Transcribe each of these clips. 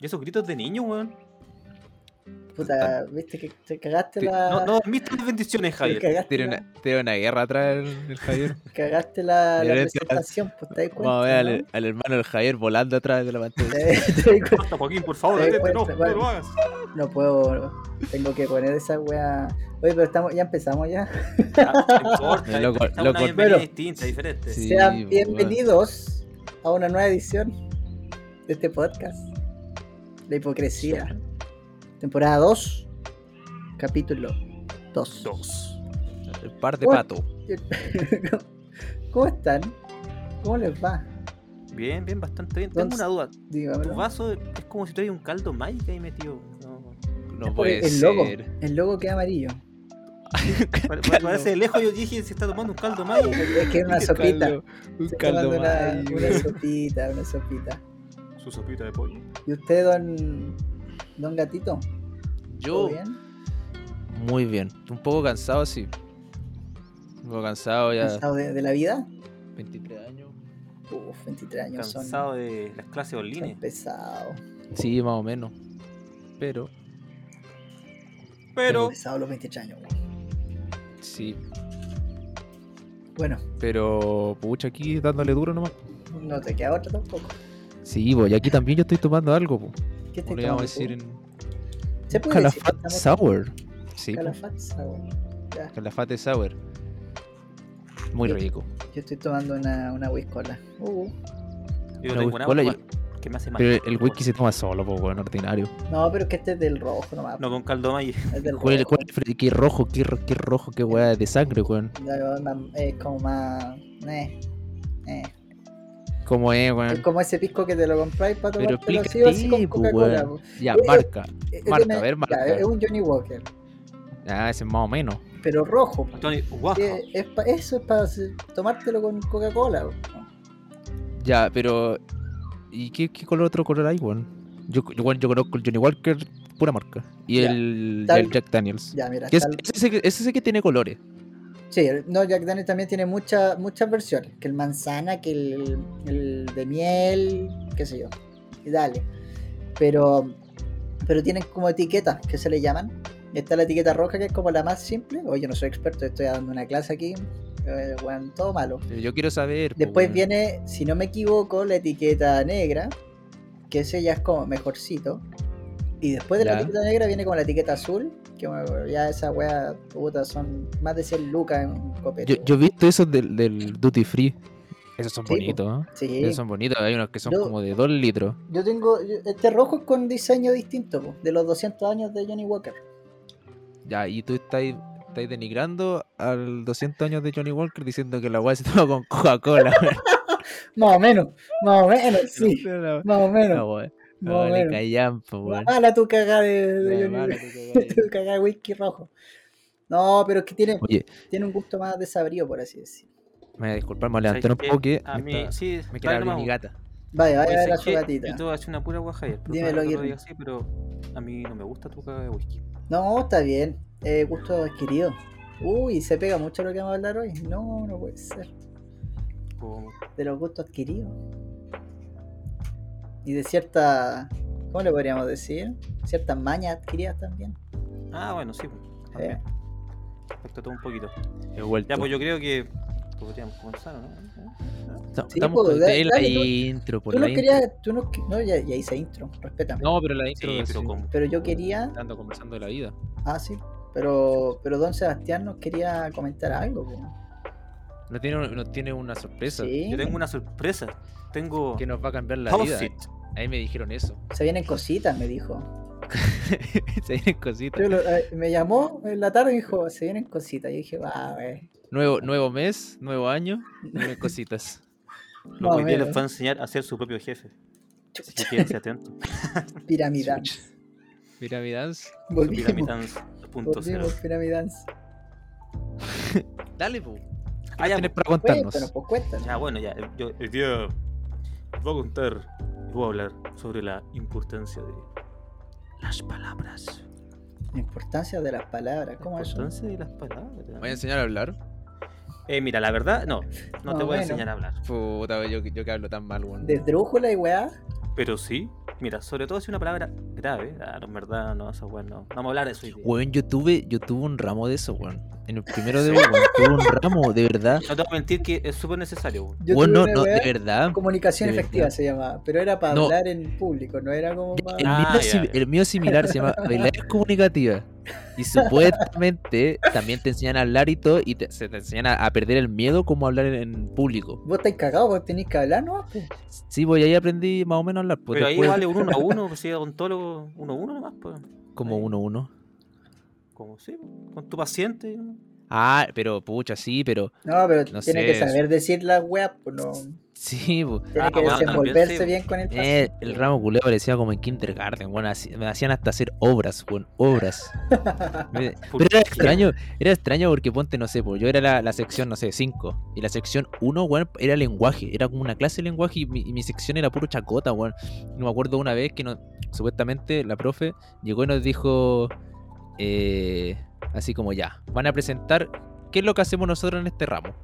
¿Y esos gritos de niño, weón? Puta, viste que te cagaste la. No, no, viste las bendiciones, Javier. Tiene una, una guerra atrás el, el Javier. cagaste la, presentación, pues te das cuenta. Vamos a ver al, ¿no? al hermano del Javier volando atrás de la pantalla. Te- te Joaquín, por favor, Te no, cuenta, no lo vale. hagas. No puedo, tengo que poner esa wea. Oye, pero estamos, ya empezamos ya. No importa, Loco, esta es loco. una bienvenida Pero- distinta, diferente. Sí, Sean bienvenidos a una nueva edición de este podcast. La hipocresía. Temporada 2, capítulo 2. Dos. El par de pato. ¿Cómo están? ¿Cómo les va? Bien, bien, bastante bien. Tengo ¿Dónde- una duda. Tu Dígamelo. vaso es como si tuviera un caldo mágico ahí metido. No. No puede el logo. ser. El logo queda amarillo. Pare- pare- Parece de lejos yo dije se está tomando un caldo mágico. Es que es una Un sopita. caldo- Un caldo tomando una, mágico. una sopita, una sopita. Su sopita de pollo. ¿Y usted, don, don Gatito? ¿Todo Yo, bien? muy bien. Un poco cansado, sí. Un poco cansado ya. ¿Cansado de, de la vida? 23 años. Uf, 23 años son, Cansado de las clases son online. pesados. Sí, más o menos. Pero, Pero. pesados los 23 años. weón. sí. Bueno, Pero, pucha, aquí dándole duro nomás. no te queda otra tampoco. Sí, pues, y aquí también yo estoy tomando algo, pues. ¿Qué te le vamos a decir en. ¿Se puede decir que Calafat estamos Sour. Sí, Calafat Sour. Ya, Calafate Sour. Muy Yo- rico. yo estoy tomando una, una whiskola. Uh, Yo Una tengo una que me hace mal. Pero el whisky se toma solo, pues, bueno, ordinario. no, pero es que este es del rojo nomás. No con caldo mágico. es del ¿Cuál, rojo. cuál- qué rojo, qué, ro- qué rojo, qué weá de sangre, weón. Es como más. Eh, eh. ¿Cómo es, Es weón? como ese pisco que te lo compráis para Pero tomártelo así explícate, o así con Coca-Cola. Ya, Eh, marca. Eh, Marca, tiene- a ver, ya, marca. es un Johnny Walker, Ah, ese es más o menos. pero rojo. Tony. Que es pa- eso es para tomártelo con Coca-Cola. Ya, pero. ¿Y qué, qué color otro color hay, weón? Yo, yo, yo conozco el Johnny Walker, pura marca. Y Ya, el, tal- el Jack Daniels. Ya, mira. Que es, ese, que- ese que tiene colores. Sí, no, Jack Daniels también tiene muchas muchas versiones. Que el manzana, que el, el de miel, qué sé yo. Y dale. Pero, pero tienen como etiquetas que se le llaman. Está la etiqueta roja, que es como la más simple. Oye, yo no soy experto, estoy dando una clase aquí. Eh, bueno, todo malo. Yo quiero saber. Después viene, si no me equivoco, la etiqueta negra, que ese ya es como mejorcito. Y después de la etiqueta negra viene como la etiqueta azul, que ya esa wea, puta, son más de 100 lucas en un copete. Yo, yo he visto esos del, del Duty Free. Esos son Sí, bonitos, ¿eh? Sí. Esos son bonitos. Hay unos que son Yo- como de 2 litros. Yo tengo, yo- este rojo es con diseño distinto, po, de los 200 años de Johnny Walker. Ya, y tú estás, estás denigrando al 200 años de Johnny Walker diciendo que la weá se toma con Coca-Cola. Más o menos, más o menos, sí, más o menos, weá. Más o Vale, weón. Mala tu cagada de, tu cagada. cagada de whisky rojo. No, pero es que tiene, Oye, tiene un gusto más desabrido, por así decir. me voy a disculpar, me voy a levantar un ¿Sabes poco que A mí, está- sí, me quiere abrir mi gata. Vaya, vaya a ver a ¿sabes su gatita. Yo te voy a hacer una pura agua, Javier. Dímelo, Guirri. lo así, pero a mí no me gusta tu caga de whisky. No, está bien. Eh, gusto adquirido. Uy, se pega mucho lo que vamos a hablar hoy. No, no puede ser. Como- De los gustos adquiridos. Y de cierta. ¿Cómo le podríamos decir? Ciertas mañas adquiridas también. Ah, bueno, sí. pues, Eh, También. Afecta todo un poquito. He vuelto. Ya, pues yo creo que podríamos comenzar, ¿no? Estamos Sí, estamos pues, con dale, la dale, intro, por tú no la intro. querías. Tú no, no ya, ya hice intro, respétame. No, pero la intro Sí, sí, pero como. Pero yo quería. ando conversando de la vida. Ah, sí. Pero, pero Don Sebastián nos quería comentar algo. po. No tiene, no tiene una sorpresa Sí. Yo tengo una sorpresa. Tengo. que nos va a cambiar la vida. Post-it. Ahí me dijeron eso. Se vienen cositas, me dijo. Se vienen cositas. Yo lo- eh, me llamó en la tarde y dijo, se vienen cositas. Y dije, va, wey. Nuevo, nuevo mes, nuevo año, vienen cositas. Más Lo o que hoy día les va a enseñar a ser su propio jefe. Así que atentos. Piramidal. Mira mi dance. Volvimos. Piramidans punto. Volvimos, Piramidance. Dale, pu. Ah, ya, tienes para Cuéntanos, contarnos? pues cuéntanos. Ya, bueno, ya. Yo el día voy a contar voy a hablar sobre la importancia de las palabras. La importancia de las palabras. ¿Cómo la es eso? importancia de las palabras. ¿Voy a enseñar a hablar? Eh, mira, la verdad, no. No Más te voy a enseñar a hablar. Puta, yo, yo que hablo tan mal, weón. De drújula y weá. Pero sí, Mira, sobre todo si una palabra grave. Ah, no, en verdad, no, eso bueno. No vamos a hablar de eso. Weón, yo tuve, yo tuve un ramo de eso, weón. En el primero de weón, tuve un ramo, de verdad. No te voy a mentir que es súper necesario. weón. Yo Weón, tuve no, de verdad. Comunicación de efectiva verdad. se llamaba, pero era para No. hablar en público, no era como más... El, Ah, mío, es ya, sim- ya. el mío similar, se llama habilidades comunicativas. Y supuestamente también te enseñan a hablar y todo, y te, se te enseñan a, a perder el miedo como hablar en, en público. Vos estáis cagados, vos tenéis que hablar, ¿no? Sí, pues ahí aprendí más o menos a hablar. Pues Pero ahí vale un uno a uno, pues si es odontólogo uno a uno nomás, pues. como uno a uno. Como sí, con tu paciente. ¿no? Ah, pero pucha, sí, pero No, pero No tiene sé, que saber decir las weas, pues no. Sí, pues. Tiene Ah, que bueno, desenvolverse también, sí. bien con el Eh, el ramo culeo parecía como en kindergarten, bueno, así- me hacían hasta hacer obras, weón, obras. Me- Pero era extraño, era extraño porque ponte, no sé, pues yo era la, la sección, no sé, 5. Y la sección 1, weón, era lenguaje. Era como una clase de lenguaje y mi, y mi sección era puro chacota, weón. Y me acuerdo una vez que no, supuestamente la profe llegó y nos dijo, eh, así como ya, van a presentar qué es lo que hacemos nosotros en este ramo.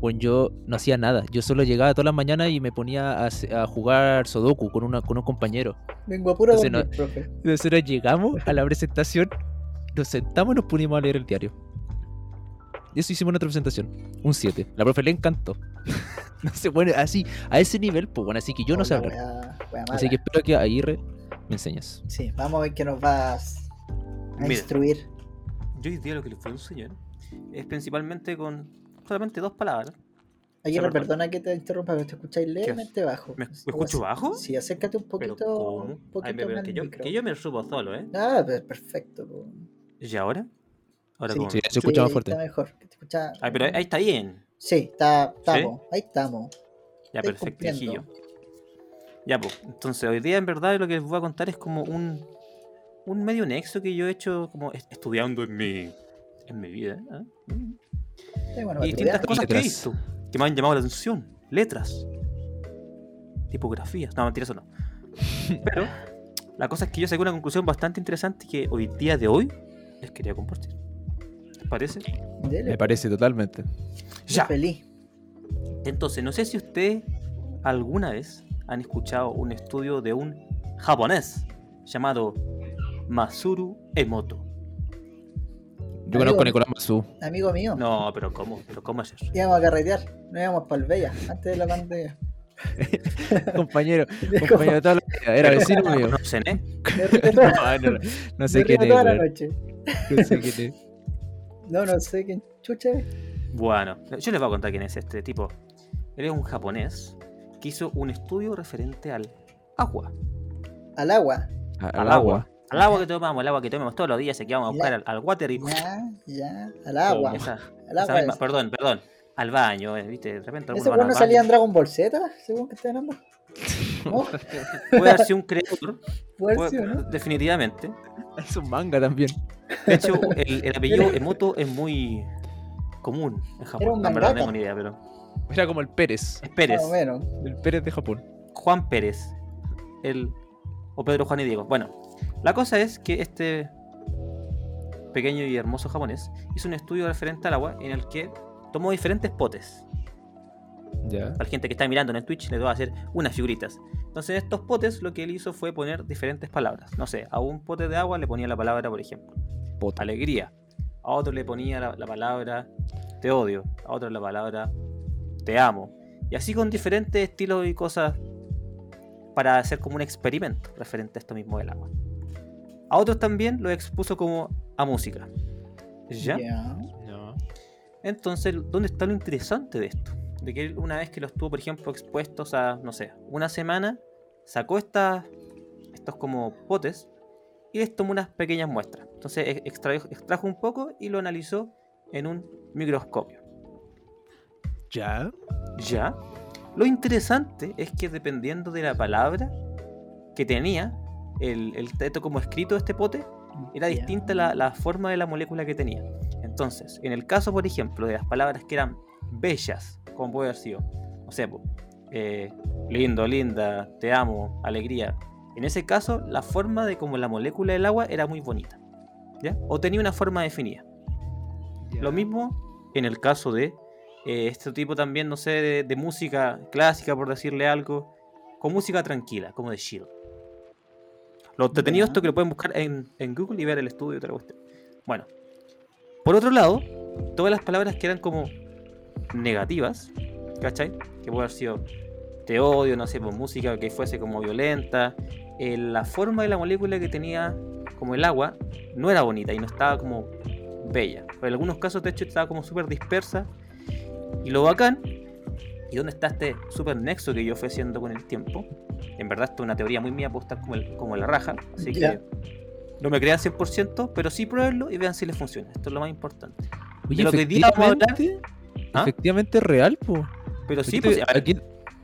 Bueno, yo no hacía nada. Yo solo llegaba todas las mañanas y me ponía a, jugar Sudoku con, una, con un compañero. Vengo a puro Entonces, dormir, profe. Nosotros llegamos a la presentación, nos sentamos y nos pusimos a leer el diario. Y eso hicimos en nuestra presentación. Un 7. La profe le encantó. no sé, bueno, así, a ese nivel, pues bueno, así que yo no sé hablar. wea- wea Así que espero que Aguirre me enseñes. Sí, vamos a ver qué nos vas a Mira. instruir. Yo hoy día lo que les a enseñar es principalmente con solamente dos palabras. Perdón. perdona que te interrumpa, pero te escucháis levemente bajo. ¿Me- me escucho bajo? Sí, acércate un Pero poquito, ¿cómo? un Ay, poquito pero más que, yo, que yo me subo solo, ¿eh? Ah, pues perfecto. ¿Y ahora? Ahora Sí. Sí, se escucha más fuerte. Está mejor. que te escucha- Ay, pero ahí está bien. Sí, está, estamos, ahí estamos. Ya, Estoy perfecto, hijillo. Ya, pues. Entonces, hoy día en verdad lo que les voy a contar es como un, un medio nexo que yo he hecho como est- estudiando en mi, en mi vida. ¿eh? Sí, bueno, Y distintas cosas que he visto que me han llamado la atención. Letras. Tipografías. No, mentira, eso no. Pero la cosa es que yo saqué una conclusión bastante interesante que hoy día de hoy les quería compartir. ¿Les parece? Dele, Me parece totalmente. Ya. Feliz. Entonces, no sé si ustedes alguna vez han escuchado un estudio de un japonés llamado Masuru Emoto. Yo conozco a Nicolás Mazú. Amigo mío. No, pero ¿cómo? ¿Pero cómo es eso? Íbamos a carretear. No íbamos para el Bella, antes de la pandemia. compañero, compañero de toda la vida. Era vecino mío. No sé, ¿eh? No, no, no sé quién es, toda la noche. No sé quién es. No, no sé quién chucha es. Bueno, yo les voy a contar quién es este tipo. Él es un japonés que hizo un estudio referente al agua. Al agua. A- Al, Al agua. agua. Al agua que tomamos, el agua que tomamos todos los días, que vamos a buscar Ya. al, al water y... Ya, ya. Al agua. Esa- Al agua. misma- perdón, perdón. Al baño, eh, ¿viste? De repente ¿Ese al no salía en. Dragon Ball Z? Según que está hablando. ¿No? Puede haber sido un creador, Puede puede- ser, ¿sí o ¿no? definitivamente. Es un manga también. De hecho, el, el apellido Emoto es muy común en Japón. Era un No, tengo ni idea, pero. Era como el Pérez. Es Pérez. El Pérez de Japón. Juan Pérez. El, o Pedro Juan y Diego. Bueno, la cosa es que este pequeño y hermoso japonés hizo un estudio referente al agua en el que tomó diferentes potes. Ya. Para la gente que está mirando en el Twitch, le voy a hacer unas figuritas. Entonces, en estos potes lo que él hizo fue poner diferentes palabras. No sé, a un pote de agua le ponía la palabra, por ejemplo, Poto. alegría. A otro le ponía la, la palabra te odio. A otro la palabra te amo. Y así con diferentes estilos y cosas para hacer como un experimento referente a esto mismo del agua. A otros también lo expuso como a música. ¿Ya? Ya. No. Entonces, ¿dónde está lo interesante de esto? De que él, una vez que los tuvo, por ejemplo, expuestos a, no sé, una semana, sacó estas, estos como potes y les tomó unas pequeñas muestras. Entonces, ex- extrajo, extrajo un poco y lo analizó en un microscopio. Ya. ¿Ya? Lo interesante es que dependiendo de la palabra que tenía, el, el texto como escrito de este pote, era distinta la, la forma de la molécula que tenía. Entonces, en el caso, por ejemplo, de las palabras que eran bellas, como puede haber sido, no sé, eh, lindo, linda, te amo, alegría. En ese caso, la forma de como la molécula del agua era muy bonita. ¿Ya? O tenía una forma definida. Lo mismo en el caso de eh, este tipo también, no sé, de, de música clásica, por decirle algo, con música tranquila, como de chill. Lo entretenido esto que lo pueden buscar en, en Google y ver el estudio y otra cuestión. Bueno, por otro lado, todas las palabras que eran como negativas, ¿cachai? Que puede haber sido te odio, no sé, por música que fuese como violenta, eh, la forma de la molécula que tenía como el agua no era bonita y no estaba como bella. En algunos casos, de hecho, estaba como súper dispersa. Y lo bacán, y dónde está este súper nexo que yo fui haciendo con el tiempo, en verdad esto es una teoría muy mía, puedo estar como, el- como la raja, así Ya. que no me crean 100%, pero sí pruébenlo y vean si les funciona. Esto es lo más importante. Oye, de lo que día hablar- efectivamente, ¿Ah? efectivamente es real, po. Pero sí, aquí, pues, estoy, a ver, aquí,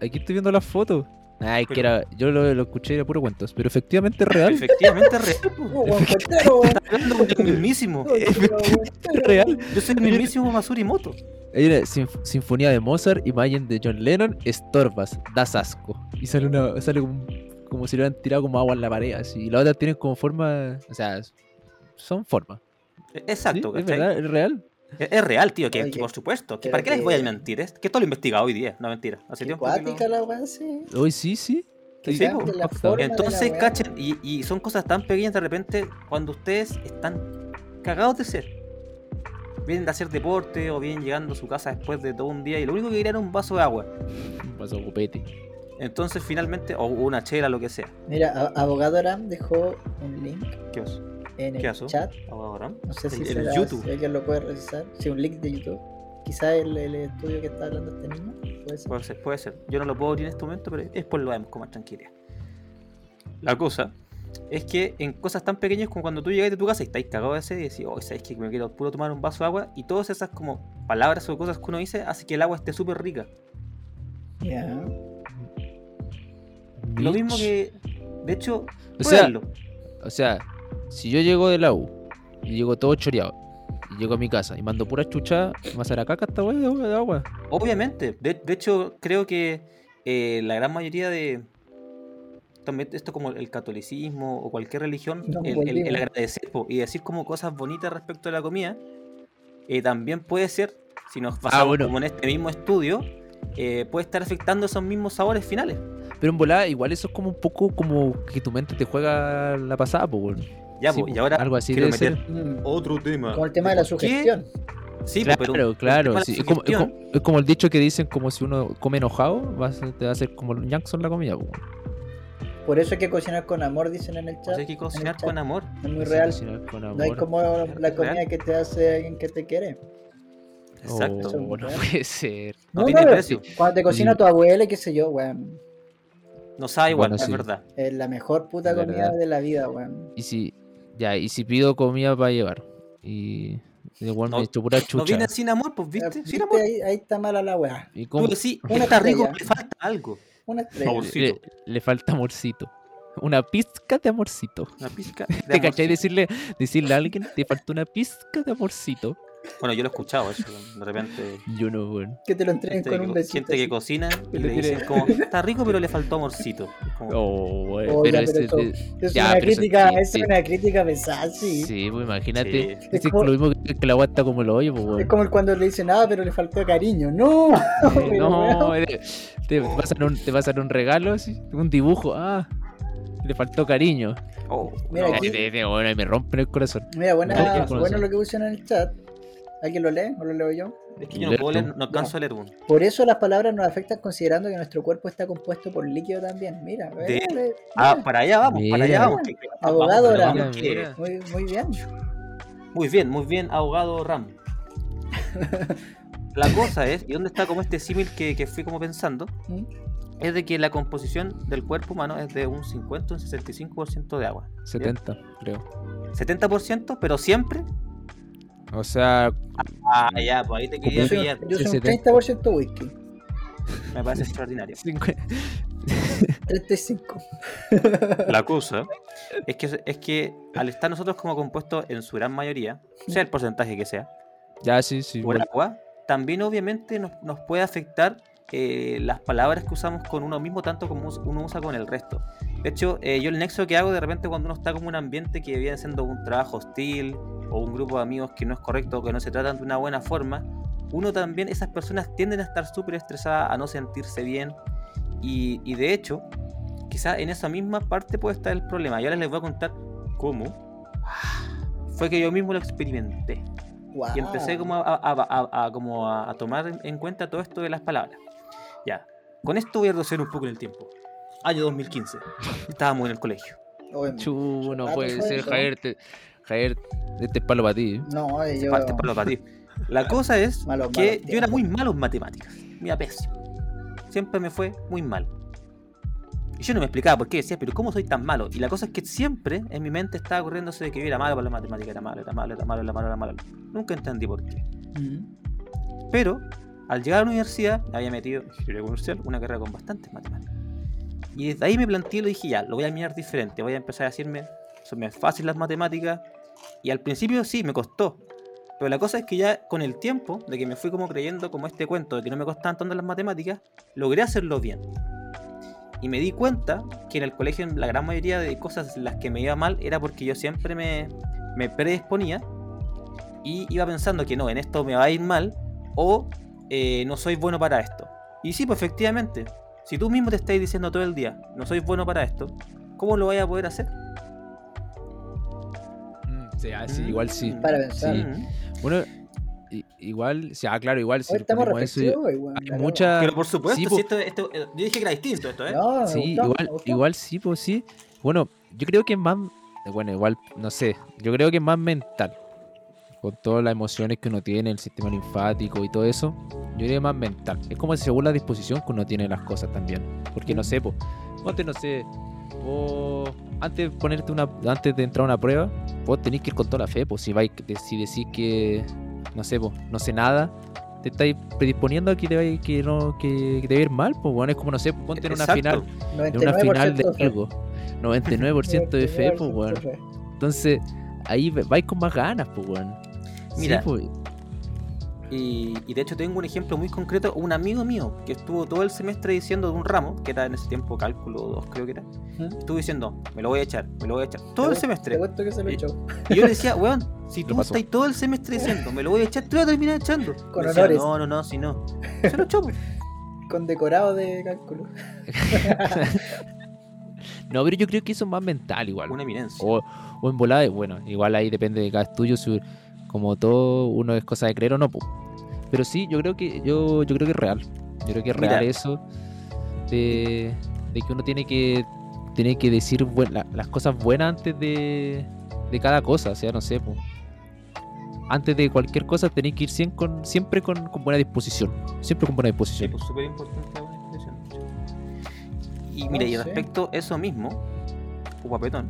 aquí estoy viendo las fotos. Ay, que era, yo lo, lo escuché era puro cuentos, pero efectivamente es real. efectivamente es real. pues. Está hablando con el mismísimo. Es real. Yo soy el mismísimo Masuri Moto. Hay una sinf- sinfonía de Mozart, imagen de John Lennon, estorbas, das asco. Y sale una, sale como, como si le hubieran tirado como agua en la pared, así. Y las otras tienen como forma, o sea, son formas. ¿sí? Exacto, Es verdad, es real. Es, es real, tío, que, Oye, que por supuesto. Que ¿Para qué les voy a mentir? Es que esto lo he investigado hoy día, no mentira. Hace tiempo que lo- cuática la sí. Hoy sí, sí. Sí, la la Entonces, cachen, y, y son cosas tan pequeñas de repente cuando ustedes están cagados de ser. Vienen de hacer deporte o vienen llegando a su casa después de todo un día y lo único que quieren es un vaso de agua. Un vaso copete. Entonces, finalmente, o una chela, lo que sea. Mira, Abogado Aram dejó un link ¿Qué os? en ¿Qué el chat. Ahora, No sé si será, YouTube. si alguien lo puede revisar. Sí, un link de YouTube. Quizá el, el estudio que está hablando este niño. Puede ser. Puede ser, puede ser. Yo no lo puedo abrir en este momento, pero después lo vemos con más tranquilidad. La cosa es que en cosas tan pequeñas como cuando tú llegas de tu casa y estáis cagados de sed y decís, oh, sabes que me quiero puro tomar un vaso de agua, y todas esas como palabras o cosas que uno dice hace que el agua esté súper rica. Ya. Lo mismo que, de hecho, O sea. O sea, si yo llego de la U y llego todo choreado y llego a mi casa y mando pura chucha, ¿me va a hacer a caca esta weá de agua- de agua? Obviamente. De, de hecho, creo que eh, la gran mayoría de. También esto como el catolicismo o cualquier religión, el, el- el volvimos. agradecer po, y decir como cosas bonitas respecto a la comida, eh, también puede ser, si nos basamos bueno. como en este mismo estudio, eh, puede estar afectando esos mismos sabores finales. Pero en volada, igual eso es como un poco como que tu mente te juega la pasada, pues, weón. Ya, Sí, po, y ahora algo así quiero debe ser. meter Mm, otro tema. Como el tema de la sugestión. Sí, Claro, pero claro. sí, Es, como, es como- es como el dicho que dicen como si uno come enojado, va a ser- te va a hacer como Jackson la comida, pues. Por eso hay que cocinar con amor, dicen en el pues chat. hay que cocinar chat. con amor. Es muy real. cocinar con No hay como la comida real. que te hace alguien que te quiere. Exacto. Oh, no puede ser. No tiene precio. Cuando te cocina Mm. tu abuela, qué sé yo, weón. No sabe igual, Bueno, es sí. verdad. Es la mejor puta comida de la vida, weón. Y si, ya, y si pido comida para llevar y igual No- me echo pura No chucha. viene sin amor, pues, ¿viste? Sin amor. Ahí, ahí está mala la weá. ¿Y Tú cómo? decís, Una está rico, le falta algo. Una estrella. Le, le falta amorcito. Una pizca de amorcito. Una pizca ¿Te de cachai amorcito. decirle, decirle a alguien, te falta una pizca de amorcito? Bueno, yo lo he escuchado eso, de repente. Yo no, weón. Que te lo entreguen con un besito. gente que cocina y le dicen como, está rico pero le faltó amorcito. Es como, Oh. Oh, pero ya, pero ese- eso- de- Es ya, una pero eso crítica, es una crítica pesada, sí. Sí, pues imagínate. Sí. Es, como- lo mismo que, que la agua está como el hoyo, pues, Es weón. como el cuando le dicen, ah, pero le faltó cariño. No, No, te, te pasan un, te pasan un regalo, así, un dibujo. Ah, le faltó cariño. oh, Mira, no. aquí- bueno, y me rompen el corazón. Mira, buena, No, ¿qué bueno lo que pusieron en el chat. ¿Alguien lo lee o lo leo yo? Es que yo no puedo leer, no alcanzo a leer uno. Por eso las palabras nos afectan considerando que nuestro cuerpo está compuesto por líquido también. Mira, De- eh, Ah, para allá vamos, para allá vamos. que- Abogado vamos, Ram. que- muy, muy bien. Muy bien, muy bien, abogado Ram. La cosa es, y dónde está como este símil que, que fui como pensando, ¿Mm? es de que la composición del cuerpo humano es de un 50 o un 65% de agua. 70, creo. 70%, pero siempre. O sea, Ah, ya, pues ahí te quería Yo soy, pillar. yo soy un 70. 30% whisky. Me parece extraordinario. 50. 35. La cosa es que, es que al estar nosotros como compuestos en su gran mayoría, sea el porcentaje que sea, Ya, sí, sí. por agua, también obviamente nos, nos puede afectar eh, las palabras que usamos con uno mismo tanto como uno usa con el resto. De hecho, eh, yo el nexo que hago de repente cuando uno está como en un ambiente que viene siendo un trabajo hostil o un grupo de amigos que no es correcto o que no se tratan de una buena forma, uno también, esas personas tienden a estar súper estresadas, a no sentirse bien y, y de hecho, quizás en esa misma parte puede estar el problema. Y ahora les voy a contar cómo. Fue que yo mismo lo experimenté. Wow. Y empecé como a, a- a- a- como a, tomar en cuenta todo esto de las palabras. Ya. Con esto voy a reducir un poco en el tiempo. Año 2015. Estábamos en el colegio. Chu, no puede ser, eso. Te- Javier, este es palo para ti. No, eh, yo. Parte para ti. La cosa es que yo era muy malo en matemáticas. Mira, pésimo. Siempre me fue muy mal. Y yo no me explicaba por qué, decía, pero ¿cómo soy tan malo? Y la cosa es que siempre en mi mente estaba corriéndose de que yo era malo para la matemática, era malo, era malo, era malo, era malo, era malo. Nunca entendí por qué. Pero al llegar a la universidad, me había metido en ingeniería comercial, una carrera con bastantes matemáticas. Y desde ahí me planteé y lo dije, ya, lo voy a mirar diferente, voy a empezar a decirme, son más fáciles las matemáticas. Y al principio sí, me costó. Pero la cosa es que ya con el tiempo, de que me fui como creyendo como este cuento de que no me costaban tanto las matemáticas, logré hacerlo bien. Y me di cuenta que en el colegio la gran mayoría de cosas en las que me iba mal era porque yo siempre me, me predisponía y iba pensando que no, en esto me va a ir mal o eh, no soy bueno para esto. Y sí, pues efectivamente, si tú mismo te estás diciendo todo el día, no soy bueno para esto, ¿cómo lo vayas a poder hacer? Mm, sí, ah, sí, Mm. igual sí. Para pensar. Sí. Mm. Bueno, igual, sí, ah, claro, igual eso, igual, hay claro. mucha. Pero por supuesto, sí, si po- esto, esto- eh, yo dije que era distinto esto, ¿eh? No, Sí, gustó, igual, igual sí, pues sí. Bueno, yo creo que es más. Bueno, igual, no sé. Yo creo que es más mental. Con todas las emociones que uno tiene, el sistema linfático y todo eso. Yo es más mental. Es como según la disposición que uno tiene de las cosas también. Porque no sé, pues. Ponte, no sé. Vos, antes de ponerte una. Antes de entrar a una prueba, vos tenés que ir con toda la fe. Pues si vais, si decís que. No sé, pues, no sé nada. Te estáis predisponiendo a que te vaya, que no, que, que te va a ir mal, pues bueno, es como no sé, ponte en una Exacto. final en una 99% final de algo. 99% de fe, pues, 99% weón. fe. Entonces, ahí vais con más ganas, pues, weón. Sí, Mira. pues, Y, y de hecho tengo un ejemplo muy concreto, un amigo mío que estuvo todo el semestre diciendo de un ramo, que era en ese tiempo cálculo 2 creo que era, ¿Mm? estuvo diciendo, me lo voy a echar, me lo voy a echar, todo el semestre. cuento que se lo Y- yo le decía, weón, si tú estás todo el semestre diciendo, me lo voy a echar, te voy a terminar echando. Con Me decía, honores. no, no, no, si no. Se lo echó. pues. Con decorado de cálculo. no, pero yo creo que eso es más mental igual. Una eminencia. O, o en volada, bueno, igual ahí depende de cada estudio, su- como todo, uno es cosa de creer o no, pues. Pero sí, yo creo que yo, yo creo que es real. Yo creo que es Mira. real eso de, de que uno tiene que tiene que decir buen- la- las cosas buenas antes de, de cada cosa, o sea, no sé. Antes de cualquier cosa tenéis que ir siem- con, siempre con, con buena disposición. Siempre con buena Sí, disposición. pues súper importante la buena expresión. Y mira, Ah, y respecto a eso mismo, guapetón,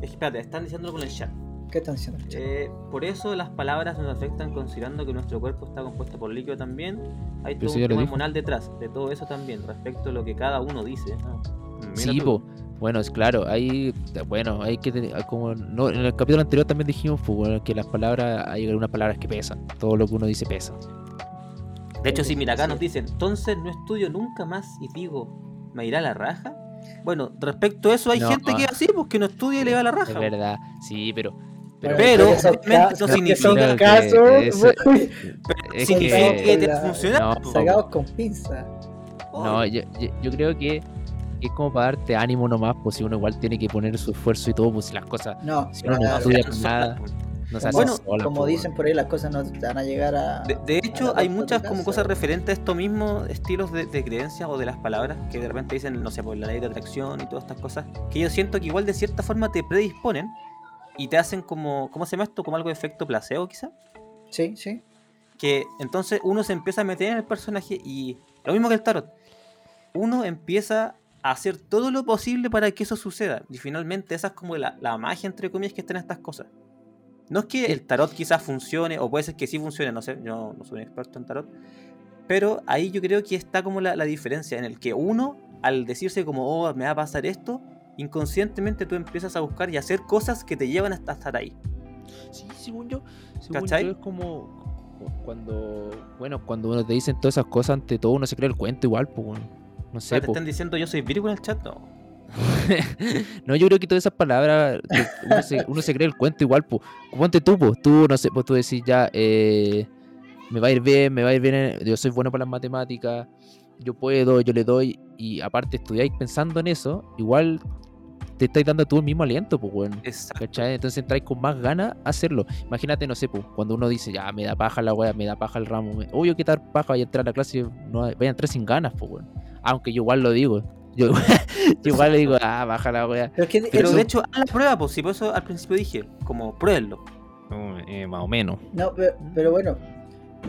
es que espérate, están diciéndolo con el chat. ¿Qué están diciendo? Eh, por eso las palabras nos afectan considerando que nuestro cuerpo está compuesto por líquido también. Hay Pero todo un tema hormonal detrás de todo eso también, respecto a lo que cada uno dice. Ah, Sí, tú. po. Bueno, es claro, hay, bueno, hay que como, no, en el capítulo anterior también dijimos, pues, bueno, que las palabras, hay algunas palabras que pesan, todo lo que uno dice pesa. De hecho, sí, mira, acá Sí. nos dicen, entonces no estudio nunca más y digo, ¿me irá la raja? Bueno, respecto a eso hay No, gente que ah. es así, pues que no estudia y le va la raja. Es verdad, sí, pero, pero, Pero, obviamente, no significa son que es significa que, que te funciona. no, sacados con pinza. no, yo, yo, yo creo que es como para darte ánimo nomás, pues si uno igual tiene que poner su esfuerzo y todo, pues si las cosas No, Si uno no estudia nada, no se hacen como, Bueno, como dicen por ahí, las cosas no te van a llegar a. De, hecho, hay muchas como casa. cosas referentes a estos mismos estilos de, de creencias o de las palabras que de repente dicen, no sé, por la ley de atracción y todas estas cosas, que yo siento que igual de cierta forma te predisponen y te hacen como, ¿cómo se llama esto? Como algo de efecto placebo quizá. Sí, sí. Que entonces uno se empieza a meter en el personaje y lo mismo que el tarot, uno empieza a hacer todo lo posible para que eso suceda. Y finalmente esa es como la, la magia, entre comillas, que están estas cosas. No es que el tarot quizás funcione, o puede ser que sí funcione, no sé, yo no soy un experto en tarot. Pero ahí yo creo que está como la, la diferencia, en el que uno, al decirse como, oh, me va a pasar esto, inconscientemente tú empiezas a buscar y hacer cosas que te llevan hasta estar ahí. Sí, según yo, según yo es como cu- cuando, bueno, cuando uno te dicen todas esas cosas, ante todo uno se cree el cuento igual, pues, no sé, sea, te po. están diciendo yo soy Virgo en el chat, no. no, yo creo que todas esas palabras, uno se, uno se cree el cuento igual, pues, ponte tú, pues, tú, no sé, pues tú decís ya, eh, me va a ir bien, me va a ir bien, en- yo soy bueno para las matemáticas, yo puedo, yo le doy, y aparte estudiáis pensando en eso, igual te estáis dando tú el mismo aliento, pues, weón. Exacto. ¿Cachai? Entonces entráis con más ganas a hacerlo. Imagínate, no sé, pues, cuando uno dice, ya, me da paja la weá, me da paja el ramo. me- Obvio que dar paja, vaya a entrar a la clase, y no, vaya a entrar sin ganas, pues, weón. Aunque yo igual lo digo. Yo, yo igual le digo, ah, baja la weá. Pero es que Pero eso- de hecho, haz la prueba, pues si por eso al principio dije, como pruébenlo. Eh, más o menos. No, pero, pero bueno.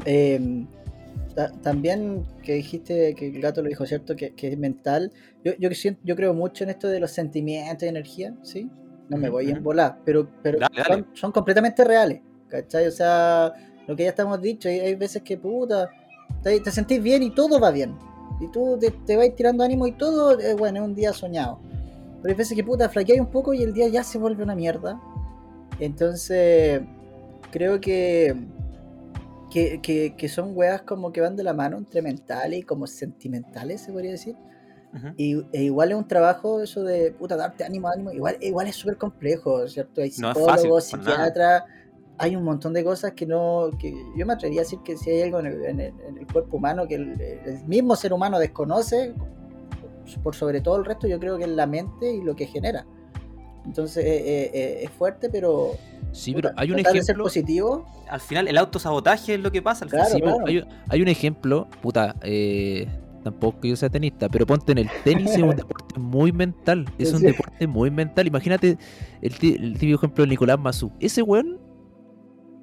eh, ta- también que dijiste que el gato lo dijo, ¿cierto? Que, que es mental. Yo, yo, siento- yo creo mucho en esto de los sentimientos y energía, ¿sí? No me voy a embolar, pero, pero Dale, dale. Son, son completamente reales, ¿cachai? O sea, lo que ya estamos dicho, hay, hay veces que, puta, te, te sentís bien y todo va bien. Y tú te, te vas tirando ánimo y todo, eh, bueno, es un día soñado. Pero hay veces que, puta, flaqueáis un poco y el día ya se vuelve una mierda. Entonces, creo que, que, que, que son weas como que van de la mano entre mentales y como sentimentales, se podría decir. Ujú. Y, e igual es un trabajo eso de puta darte ánimo, ánimo. Igual, igual es súper complejo, ¿cierto? Hay No psicólogos, nada. psiquiatras, hay un montón de cosas que no. que yo me atrevería a decir que si hay algo en el, en el- en el cuerpo humano que el, el mismo ser humano desconoce, por sobre todo el resto, yo creo que es la mente y lo que genera. Entonces eh, eh, eh, es fuerte, pero. Sí, pero hay un tratar de ser ejemplo. positivo. Al final, el autosabotaje es lo que pasa. Al Claro, final. Sí, claro. hay, un- hay un ejemplo, puta, eh, tampoco que yo sea tenista, pero ponte en el tenis es un deporte muy mental, es un deporte muy mental. Imagínate el, típico ejemplo de Nicolás Mazú. Ese weón,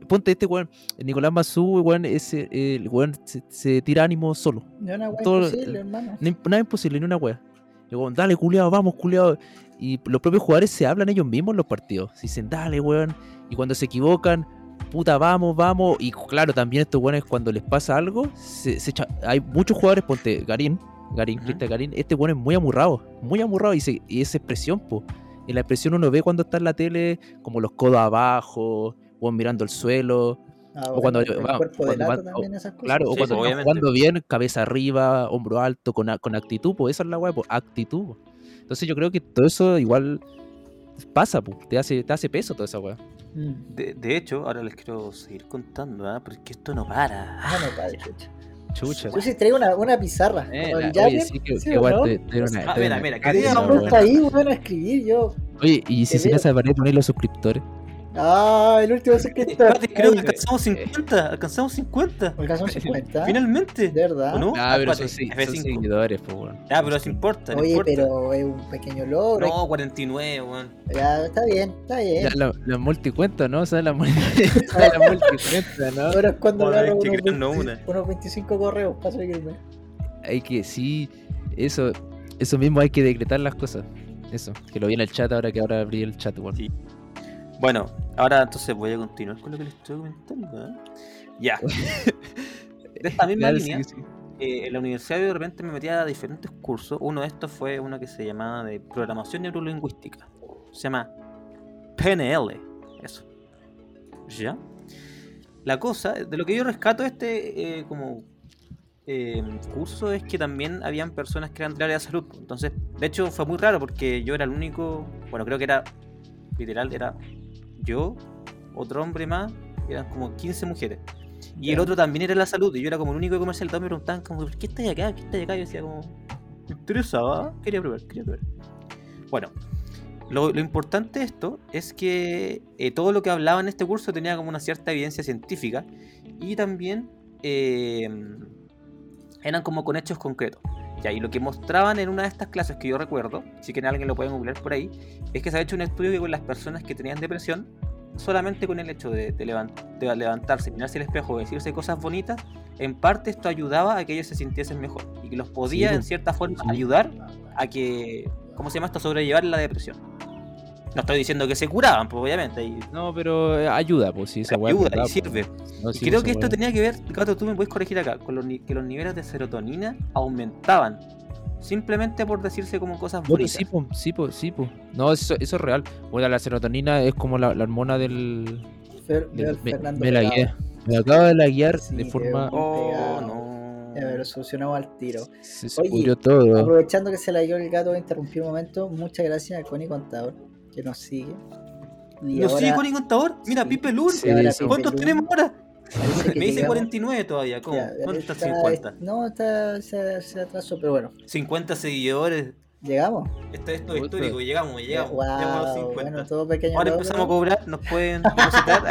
ponte este weón, el Nicolás Mazú, weón, ese, el weón se, se tira ánimo solo. No es una wea Todo- imposible, hermano. Nada imposible, ni una wea. Weón, dale, culiado, vamos, culiado. Y los propios jugadores se hablan ellos mismos en los partidos. Se dicen, dale, weón. Y cuando se equivocan, puta, vamos, vamos. Y claro, también estos weones cuando les pasa algo, se, se echa- hay muchos jugadores, ponte Garín, Garín, Ujú. Cristian Garín, este weón es muy amurrado, muy amurrado. Y, se- y esa expresión, po. En la expresión uno ve cuando está en la tele, como los codos abajo, weón mirando el suelo. Ah, o cuando- el va- cuerpo cuando delata va- también esas cosas. Claro, o cuando pues, jugando bien, cabeza arriba, hombro alto, con, con actitud, pues esa es la weá, pues actitud. po. Entonces yo creo que todo eso igual pasa, pues, te hace, te hace peso toda esa weá. Mm. De, de hecho, ahora les quiero seguir contando, ¿ah? porque esto no para. Ah, no, padre, chucha. Chucha. Yo sí traigo una, una pizarra. Eh, mira, mira, que gusta ahí, bueno, a escribir yo. Oye, y si se les pared poner los suscriptores. Ah, el último suscriptor. Espérate, creo que alcanzamos 50. Alcanzamos 50. Alcanzamos 50. Finalmente. De verdad. ¿O no? Ah, pero espérate, son, se- son F5. seguidores, pues, weón. Ya, pero eso importa. no Oye, importa. pero es un pequeño logro. No, 49, weón. Ya, está bien, está bien. Ya, la, la multicuenta, ¿no? O sea, la, multi- la multicuenta, ¿no? Ahora es cuando ver que unos, crearnos 20 unos 25 correos para seguirme. hay que, sí, eso, eso mismo hay que decretar las cosas. Eso, que lo vi en el chat ahora que ahora abrí el chat, weón. Sí. Bueno, ahora entonces voy a continuar con lo que les estoy comentando. ¿eh? Ya. De esta misma Dale, línea, sí, sí. eh, en la universidad de repente me metía a diferentes cursos. Uno de estos fue uno que se llamaba de programación neurolingüística. Se llama PNL. Eso. ¿Ya? La cosa, de lo que yo rescato este eh, como eh, curso es que también habían personas que eran del área de salud. Entonces, de hecho fue muy raro porque yo era el único, bueno, creo que era literal, era yo, otro hombre más, eran como 15 mujeres. Y el otro también era la salud, y yo era como el único de comercial. Todos me preguntaban, como, ¿por qué estás acá? ¿Qué estás acá? Yo decía, como, me interesaba, quería probar, quería probar. Bueno, lo, lo importante de esto es que eh, todo lo que hablaba en este curso tenía como una cierta evidencia científica y también eh, eran como con hechos concretos. Ya, y lo que mostraban en una de estas clases que yo recuerdo, si que alguien lo puede googlear por ahí, es que se ha hecho un estudio que con las personas que tenían depresión, solamente con el hecho de, de levan- de levantarse, mirarse al espejo decirse cosas bonitas, en parte esto ayudaba a que ellos se sintiesen mejor y que los podía Sí, en po. cierta forma ayudar a que, ¿cómo se llama esto? Sobrellevar la depresión. No estoy diciendo que se curaban, pues obviamente, y No, pero eh, ayuda, pues sí, es ayuda verdad, y sirve. pues. No, Y sí, creo que esto tenía que ver, Gato, tú me puedes corregir acá, con los, que los niveles de serotonina aumentaban. Simplemente por decirse como cosas No, bonitas. sí, pues, sí, pues, sí, pues. No, eso, eso es real. Bueno, la serotonina es como la, la hormona del. Fer- del- me, Fernando me la guía. Me acaba de la guiar Sí, de forma. Oh, no. Lo solucionamos al tiro. Se, se Oye, todo. Aprovechando que se la dio el gato, voy a interrumpir un momento. Muchas gracias a Connie Contador, que nos sigue. Y ¿Nos sigue ahora- con el contador? Mira, Sí. Pipe Lur. Sí, sí. Pipe ¿Cuántos tenemos ahora? Me dice llegamos- 49 todavía, ¿cómo? ya, ¿Dónde está el está- 50? No, está, se, se atrasó, pero bueno, 50 seguidores. llegamos. Esto, esto es histórico, llegamos, llegamos. Wow, llegamos a los 50. bueno, todo pequeño. Ahora logro. empezamos a cobrar, nos pueden depositar.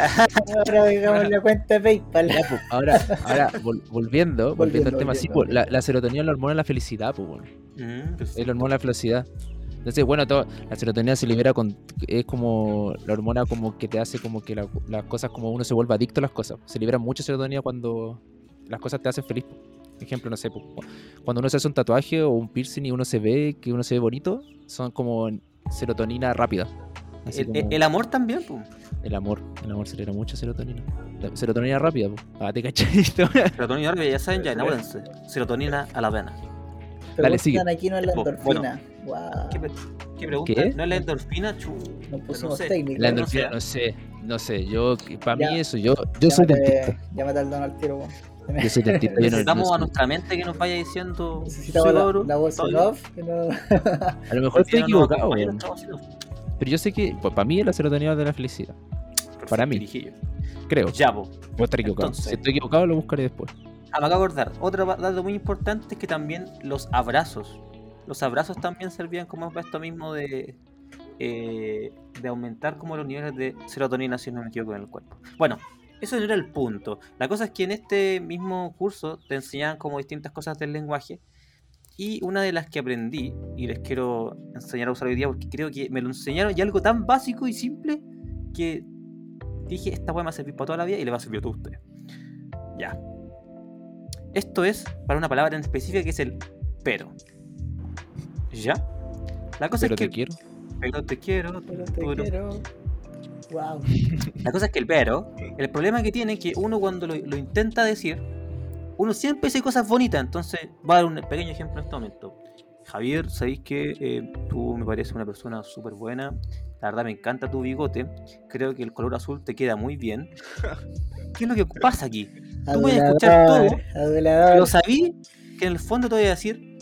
Ahora dejamos la cuenta de PayPal. Ya, pues, ahora, ahora vol- volviendo, volviendo Volviendo, al tema, sí, volviendo. pues, la, la serotonina es la hormona de la felicidad, pues, bueno. Mm, pues, Es la hormona de la felicidad. Entonces, bueno, todo, la serotonina se libera con. Es como la hormona como que te hace como que la- las cosas, como uno se vuelve adicto a las cosas. Se libera mucha serotonina cuando las cosas te hacen feliz. Por ejemplo, no sé, cuando uno se hace un tatuaje o un piercing y uno se ve que uno se ve bonito, son como serotonina rápida. El, como el amor también, pues. el amor. El amor se libera mucha serotonina. La serotonina rápida, pues. Ah, te cachadito. Serotonina, ya saben, ya enamórense. Serotonina a la vena. Dale, sigue. aquí no es la Bueno, endorfina. Wow. ¿Qué, qué pregunta? ¿Qué? ¿No es la endorfina? Chu, Nos pusimos sé. técnicos. La no endorfina, sé. no sé, no sé. Yo, para mí eso, yo, yo soy dentista. Llámate al don al tiro, weón. Yo soy dentista. Yo no- no Necesitamos a nuestra mente que nos vaya diciendo. Necesitamos la, la voz off. No... A lo mejor estoy no equivocado, pero yo sé que pues, para mí es la serotonina de la felicidad. Para mí. Creo. Ya. Puedo estar equivocado. Entonces- si estoy equivocado, lo buscaré después. Ah, me acabo de acordar. Otro dato muy importante es que también los abrazos. Los abrazos también servían como para esto mismo de, eh, de aumentar como los niveles de serotonina, si no me equivoco, en el cuerpo. Bueno, eso no era el punto. La cosa es que en este mismo curso te enseñaban como distintas cosas del lenguaje. Y una de las que aprendí, y les quiero enseñar a usar hoy día porque creo que me lo enseñaron y algo tan básico y simple que dije, esta weá me va a servir para toda la vida y le va a servir a todos ustedes. Ya. Esto es para una palabra en específica que es el pero. ¿Ya? La cosa Pero es que te quiero. pero te quiero, Pero te pero- quiero. Wow. La cosa es que el pero, el problema que tiene es que uno cuando lo, lo intenta decir, uno siempre dice cosas bonitas. Entonces, voy a dar un pequeño ejemplo en este momento. Javier, sabéis que eh, tú me pareces una persona súper buena. La verdad me encanta tu bigote. Creo que el color azul te queda muy bien. ¿Qué es lo que pasa aquí? Tú puedes escuchar todo, Adulador. Pero sabí que en el fondo te voy a decir,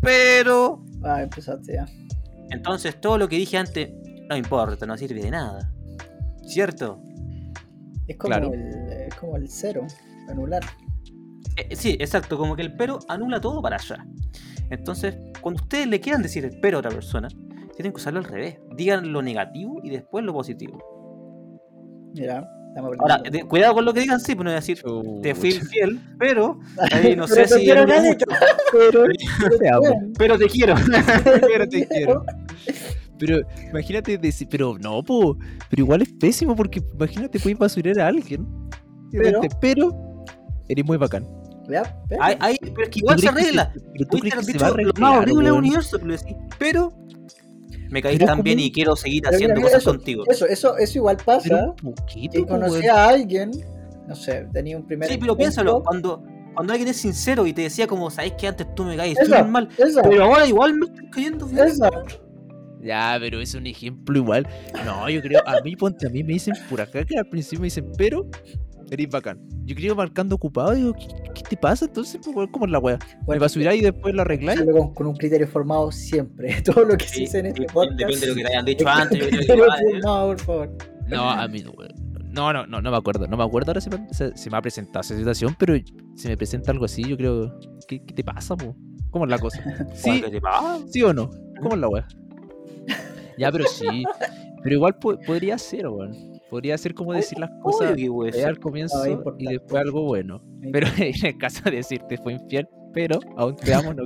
pero... Ah, empezaste ya. Entonces todo lo que dije antes no importa, no sirve de nada. ¿Cierto? Es como, Claro. el, es como el cero, anular. Eh, sí, exacto, como que el pero anula todo para allá. Entonces, cuando ustedes le quieran decir el pero a otra persona, tienen que usarlo al revés. Digan lo negativo y después lo positivo. Mira, Ahora, cuidado con lo que digan, sí, pues no voy a decir, te fui infiel, pero ahí no Pero sé si... quiero anula caleta. mucho. Pero, Te amo. Pero te quiero. Pero te quiero. Pero imagínate decir, pero no, po, pero igual es pésimo porque imagínate puedes basurar a alguien. Pero- pero eres muy bacán. ya, pero- Ay, ay, pero es que igual ¿Tú se crees que arregla. Pero tú crees que se va a lo arreglar, más horrible del universo, pero pero me caí tan bien y quiero seguir haciendo mira, mira cosas eso, contigo. Eso, eso, eso igual pasa. un poquito, Que po, conocí a alguien, no sé, tenía un primer. Sí, pero encuentro, piénsalo, cuando, cuando alguien es sincero y te decía como, sabes que antes tú me caes Eso, súper mal, pero ahora igual me estás cayendo bien. Ya, pero es un ejemplo igual. No, yo creo, a mí, ponte, a mí me dicen por acá que al principio me dicen, pero eres bacán. Yo creo marcando ocupado, digo, ¿qué, qué te pasa? Entonces, pues, ¿cómo es la wea? ¿Me Bueno, va a subir ahí y después la arregláis? con, con un criterio formado siempre. Todo lo que se Sí, dice en este podcast. depende de lo que te hayan dicho antes. Yo creo que criterio igual, ¿eh? formado, por favor. No, a mí no, weón. No, no, no, no me acuerdo. No me acuerdo ahora se me, se, se me ha presentado esa situación, pero si me presenta algo así, yo creo. ¿Qué, qué te pasa, po? ¿Cómo es la cosa? ¿Sí, ¿Qué te pasa? ¿Sí o no? ¿Cómo es la wea? Ya, pero sí. Pero igual po- podría ser, weón. Podría ser como decir las cosas ser. al comienzo No, y después algo bueno. Pero en el caso de decirte fue infiel, pero aún te amo, no,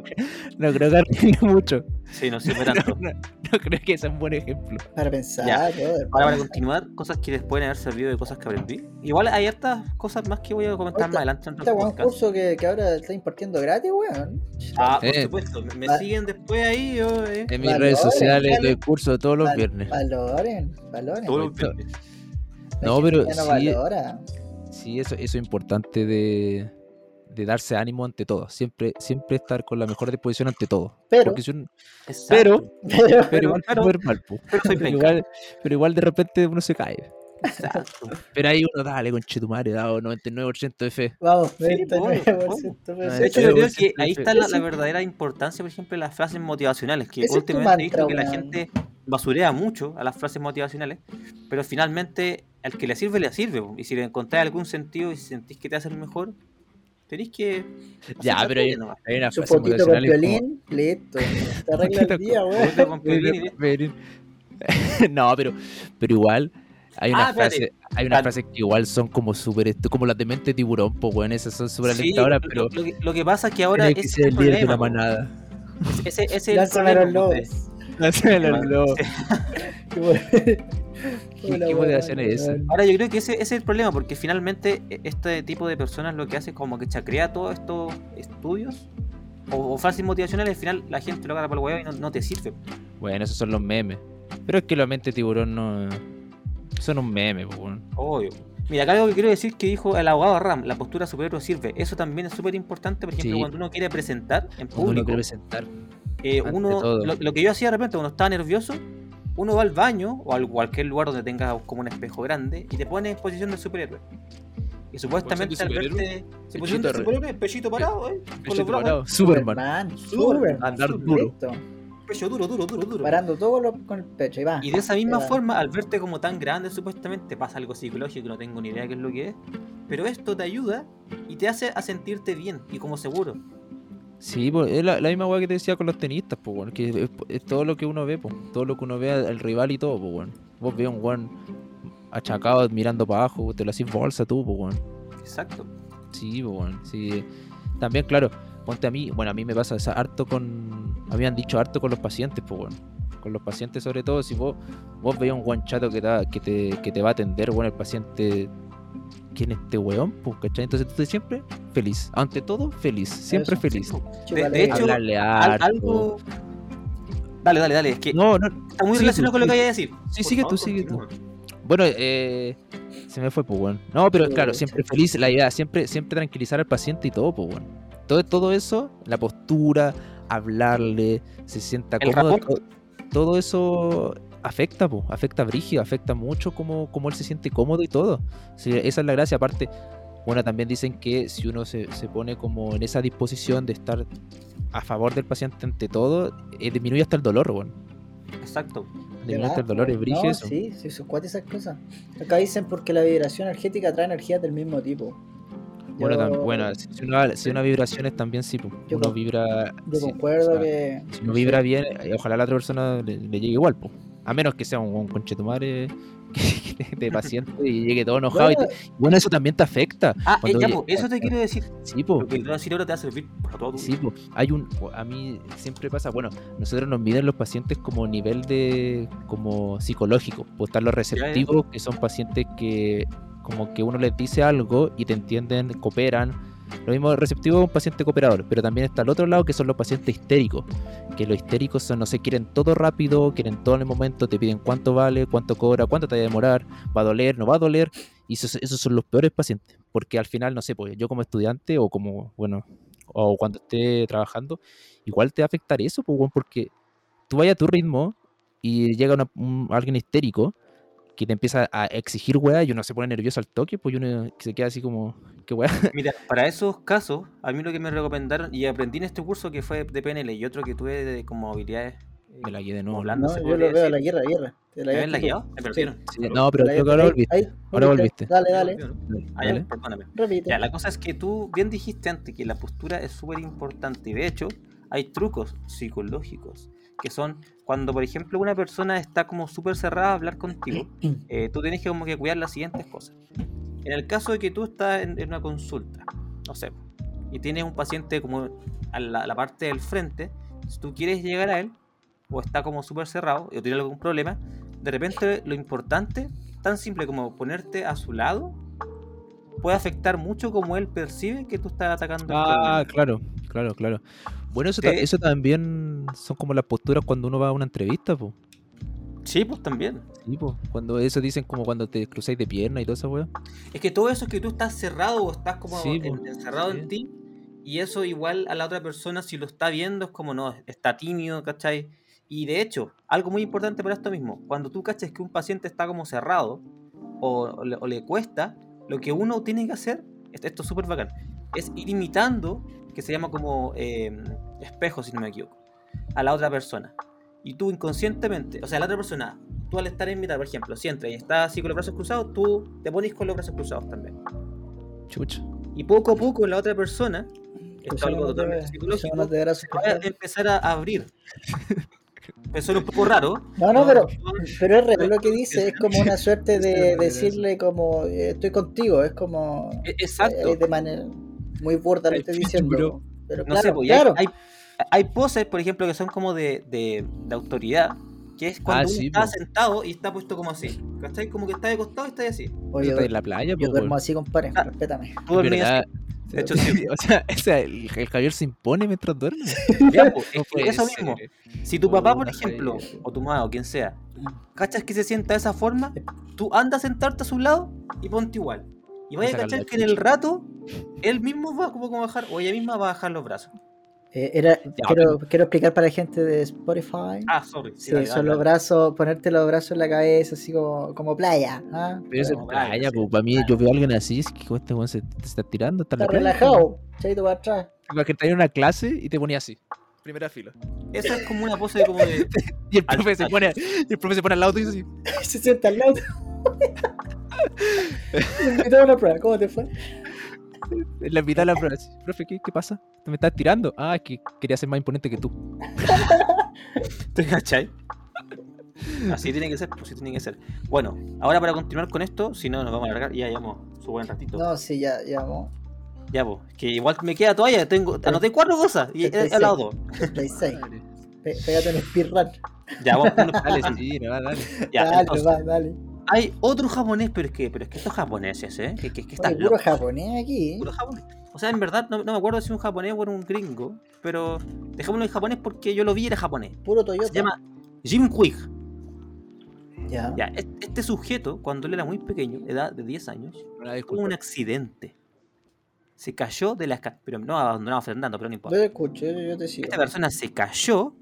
no creo que arregle mucho. Sí, no sirve tanto. no- no creo que sea un buen ejemplo. Para pensar, Ya. Ahora, para continuar, cosas que les pueden haber servido de cosas que aprendí. Igual hay hartas cosas más que voy a comentar Ahorita- más adelante en Este buen podcasts. curso que, que ahora está impartiendo gratis, weón. Ah, por Eh. supuesto. Me, me siguen después ahí. Yo, eh, En mis Valores, redes sociales doy curso todos los Val- viernes. Valoren, valoren. todos los viernes. No, pero no sí- valora. Sí, eso, eso es importante de, de darse ánimo ante todo. Siempre, siempre estar con la mejor disposición ante todo. Pero, si uno- pero, pero, pero igual pero- mal, pero pero, igual, pero igual de repente uno se cae. Exacto. Pero ahí uno, dale, conchetumare, dado 99% de fe. vamos, Sí, 99%. pues, De hecho, yo creo que ahí está la, verdadera importancia, por ejemplo, de las frases motivacionales. Que últimamente he visto que la gente basurea mucho a las frases motivacionales, pero finalmente al que le sirve, le sirve. po. Y si le encontráis algún sentido y sentís que te hace mejor, tenéis que. Ya, la pero hay, hay una frase fotito con motivacional, es como- violín, listo. Te arregla el día, weón. Con violín no, pero, pero igual hay una Ah, espérate. frase, hay unas frases que igual son como súper como las de mente tiburón, pues weón, esas son súper Sí, alentadoras, lo- pero lo, que, lo que pasa es que ahora tienes que ese ser es el el líder de po. manada. Ese, ese es el los problema, po, lobos. Los lobos. Qué bueno. ¿Qué- Hola, qué motivación weón, es esa? Ahora yo creo que ese, ese es el problema, porque finalmente e- este tipo de personas lo que hace es como que chacrea todos estos estudios o, o frases motivacionales, al final la gente lo agarra por el huevo y no, no te sirve. Bueno, esos son los memes. Pero es que la mente tiburón no. Son un meme, pues. Obvio. Mira, acá algo que quiero decir que dijo el abogado Ram, la postura superior sirve. Eso también es súper importante, por ejemplo, Sí. cuando uno quiere presentar en Cuando uno público. quiere presentar. eh, uno, lo, lo que yo hacía de repente cuando estaba nervioso, uno va al baño o a cualquier lugar donde tenga como un espejo grande y te pone en posición de superhéroe. Y supuestamente al verte se posición de Pechito superhéroe, pechito parado, eh, con los Pechito brazos, parado. Superman. Superman. Andar Super, duro. pecho duro, duro, duro, duro. Parando todo lo- con el pecho y va. Y de esa misma forma, al verte como tan grande, supuestamente pasa algo psicológico que no tengo ni idea qué es lo que es. Pero esto te ayuda y te hace a sentirte bien y como seguro. Sí, pues, es la, la misma weá que te decía con los tenistas, pues. Que es, es todo lo que uno ve, pues. Todo lo que uno ve al, al rival y todo, pues, weón. Vos ves a un weón achacado mirando para abajo, te lo haces bolsa tú, pues, weón. Exacto. Sí, pues. Sí. También, claro, ponte a mí, bueno, a mí me pasa esa- harto con. Habían dicho harto con los pacientes, pues, weón. Con los pacientes, sobre todo, si vos, vos veis a un guan chato que, da- que, te, que te va a atender, bueno, el paciente. ¿Quién es este weón? Pues, ¿cachai? Entonces tú siempre feliz. Ante todo, feliz. Siempre Eso, feliz. De hecho, Hablarle Al- harto. algo. Dale, dale, dale. Es que No, no. está muy sí, relacionado con lo que vaya a decir. Sí, Por sigue favor, tú, sigue tú. Bueno, eh, se me fue, pues, weón. No, pero claro, siempre feliz, la idea, siempre, siempre tranquilizar al paciente y todo, pues, weón. Todo, todo eso, la postura, hablarle, se sienta cómodo, todo eso afecta, pues, afecta brígido, afecta mucho como, como él se siente cómodo y todo. Sí, esa es la gracia, aparte, bueno, también dicen que si uno se, se pone como en esa disposición de estar a favor del paciente ante todo, eh, disminuye hasta el dolor, weón. Exacto. Disminuye hasta el dolor, es brígido no, eso. Sí, sí, cuatro esas cosas. Acá dicen porque la vibración energética trae energías del mismo tipo. Bueno, Yo- bueno, si si una, si una vibración es también sí, pues, Yo uno vibra. Yo sí, concuerdo o sea, que. Si uno vibra bien, eh, ojalá a la otra persona le, le llegue igual, pues. A menos que sea un, un conchetumare de paciente y llegue todo enojado. y Bueno, te- bueno, eso también te afecta. Ah, eh, ya, po, eso te quiero decir. Sí, pues. Lo que te voy a decir ahora te va a servir para todo Sí, po. hay un, a mí siempre pasa, bueno, nosotros nos miden los pacientes como nivel de, como psicológico, pues están los receptivos, que son pacientes que como que uno les dice algo y te entienden, cooperan, lo mismo receptivo es un paciente cooperador, pero también está al otro lado que son los pacientes histéricos, que los histéricos son, no sé, quieren todo rápido, quieren todo en el momento, te piden cuánto vale, cuánto cobra, cuánto te va a demorar, va a doler, no va a doler, y esos, esos son los peores pacientes, porque al final, no sé, pues yo como estudiante o como, bueno, o cuando esté trabajando, igual te va a afectar eso, pues, porque tú vayas a tu ritmo y llega alguien histérico que te empieza a exigir weá y uno se pone nervioso al toque, pues uno se queda así como, ¿qué weá? Mira, para esos casos, a mí lo que me recomendaron y aprendí en este curso que fue de PNL y otro que tuve de como habilidades. eh, Me la guié de nuevo. Hablando, no, yo lo veo la guerra, guerra. Te. Me perdieron. Sí, no, pero La creo que guerra- ahora volviste. ahí, Ahora volviste. Dale, dale. Ah, ya, Dale. perdóname. Repite. Ya, la cosa es que tú bien dijiste antes que la postura es súper importante y de hecho hay trucos psicológicos que son cuando por ejemplo una persona está como súper cerrada a hablar contigo, eh, tú tienes que como que cuidar las siguientes cosas. En el caso de que tú estás en, en una consulta, no sé, y tienes un paciente como a la, la parte del frente, si tú quieres llegar a él o está como súper cerrado o tiene algún problema, de repente lo importante, tan simple como ponerte a su lado, puede afectar mucho como él percibe que tú estás atacando. Ah, claro, claro, claro. Bueno, eso, ta- eso también son como las posturas cuando uno va a una entrevista, pues. Sí, pues también. Sí, po. Cuando eso dicen como cuando te cruzáis de pierna y toda esa weá. Es que todo eso es que tú estás cerrado o estás como Sí, en- po, encerrado sí. en ti. Y eso igual a la otra persona si lo está viendo es como no, está tímido, ¿cachai? Y de hecho, algo muy importante para esto mismo, cuando tú cachas que un paciente está como cerrado o, o le, o le cuesta, lo que uno tiene que hacer, esto, esto es súper bacán, es ir imitando, que se llama como eh, espejo si no me equivoco, a la otra persona. Y tú inconscientemente, o sea, la otra persona, tú al estar en mitad, por ejemplo, si entras y estás así con los brazos cruzados, tú te pones con los brazos cruzados también. Chucha. Y poco a poco la otra persona, esto es algo totalmente psicológico, cruzándote de brazos va a empezar a abrir. Eso es un poco raro. No, no, pero, pero es real lo que dice, es como una suerte de decirle como eh, estoy contigo, es como e- Exacto. eh, de manera muy burda lo estoy diciendo. bro. Pero No claro, sé, pues, hay- claro. hay, hay, poses, por ejemplo, que son como de, de, de autoridad, que es cuando Ah, uno sí, está po. sentado y está puesto como así. ¿Cachai? Como que está de costado y está así. Oye, Yo estoy en la playa, yo pues, duermo así, compadre, Ah. respétame. Tú. De hecho, sí. o sea, o sea, el, el Javier se impone mientras duerme. Ya, es No eso ser. mismo. Si tu papá, por Oh, ejemplo, Javier. o tu mamá, o quien sea, cachas que se sienta de esa forma, tú andas a sentarte a su lado y ponte igual. Y vaya a cachar que en el rato, él mismo va como a bajar, o ella misma va a bajar los brazos. Eh, era, quiero, quiero explicar para la gente de Spotify. Ah, sorry. Sí, dale, son dale, los dale. brazos, ponerte los brazos en la cabeza, así como, como playa. ¿ah? Pero eso es playa, pues. sí. Para mí, yo veo a alguien así, es que este weón se te está tirando. Está, Está relajado, chaito para atrás. pues. Como que en una clase y te ponía así. Primera fila. Eso es como una pose como de. Y el Al- profe, se al- pone, y el profe se pone al lado y dice así. Se sienta al lado. Me invitó a una prueba, ¿cómo te fue? En la mitad de la prueba. Profe, ¿qué, ¿qué pasa? ¿Te me estás tirando? Ah, es que quería ser más imponente que tú. ¿Te cachai? Así tiene que ser, pues sí tiene que ser. Bueno, ahora para continuar con esto, si no nos vamos a alargar, ya llevamos su buen ratito. No, sí, ya, ya, vamos. Ya, pues, que igual me queda todavía, tengo, anoté cuatro cosas y he, hablado dos. 36. Pe- Pégate un speedrun. Ya, vamos Dale, dale, sí, dale. Ya, dale, entonces, va, dale. Hay otro japonés, pero es que, pero es que estos japoneses, ¿eh? Que, que, que están Oye, puro locos. japonés aquí. ¿eh? Puro japonés. O sea, en verdad no, no me acuerdo si es un japonés o era un gringo, pero dejémoslo en japonés porque yo lo vi y era japonés. Puro Toyota. Se llama Jim Quick. Ya. Ya, es- este sujeto, cuando él era muy pequeño, de edad de 10 años, tuvo un accidente. Se cayó de la escalera, pero no abandonado Fernando, pero no importa. Yo te escucho, yo, yo te sigo. Esta persona se cayó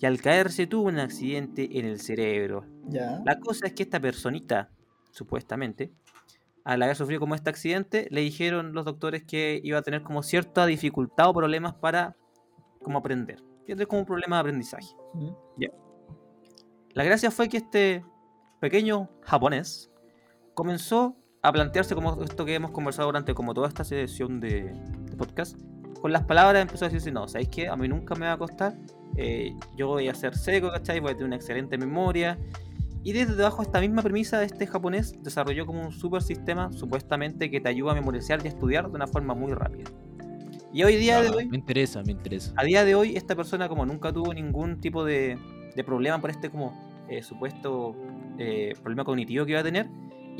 y al caerse tuvo un accidente en el cerebro. Ya. La cosa es que esta personita, supuestamente, al haber sufrido como este accidente, le dijeron los doctores que iba a tener como cierta dificultad o problemas para como aprender. Tiene como un problema de aprendizaje. Mm. La gracia fue que este pequeño japonés comenzó a plantearse como esto que hemos conversado durante como toda esta sesión de, de podcast. Con las palabras empezó a decirse, no, ¿sabéis qué? A mí nunca me va a costar. Eh, yo voy a ser seco, ¿cachai? Voy a tener una excelente memoria. Y desde debajo de esta misma premisa este japonés desarrolló como un super sistema supuestamente que te ayuda a memorizar y a estudiar de una forma muy rápida. Y hoy día de hoy, Me interesa, me interesa. a día de hoy, esta persona como nunca tuvo ningún tipo de, de problema por este como eh, supuesto eh, problema cognitivo que iba a tener.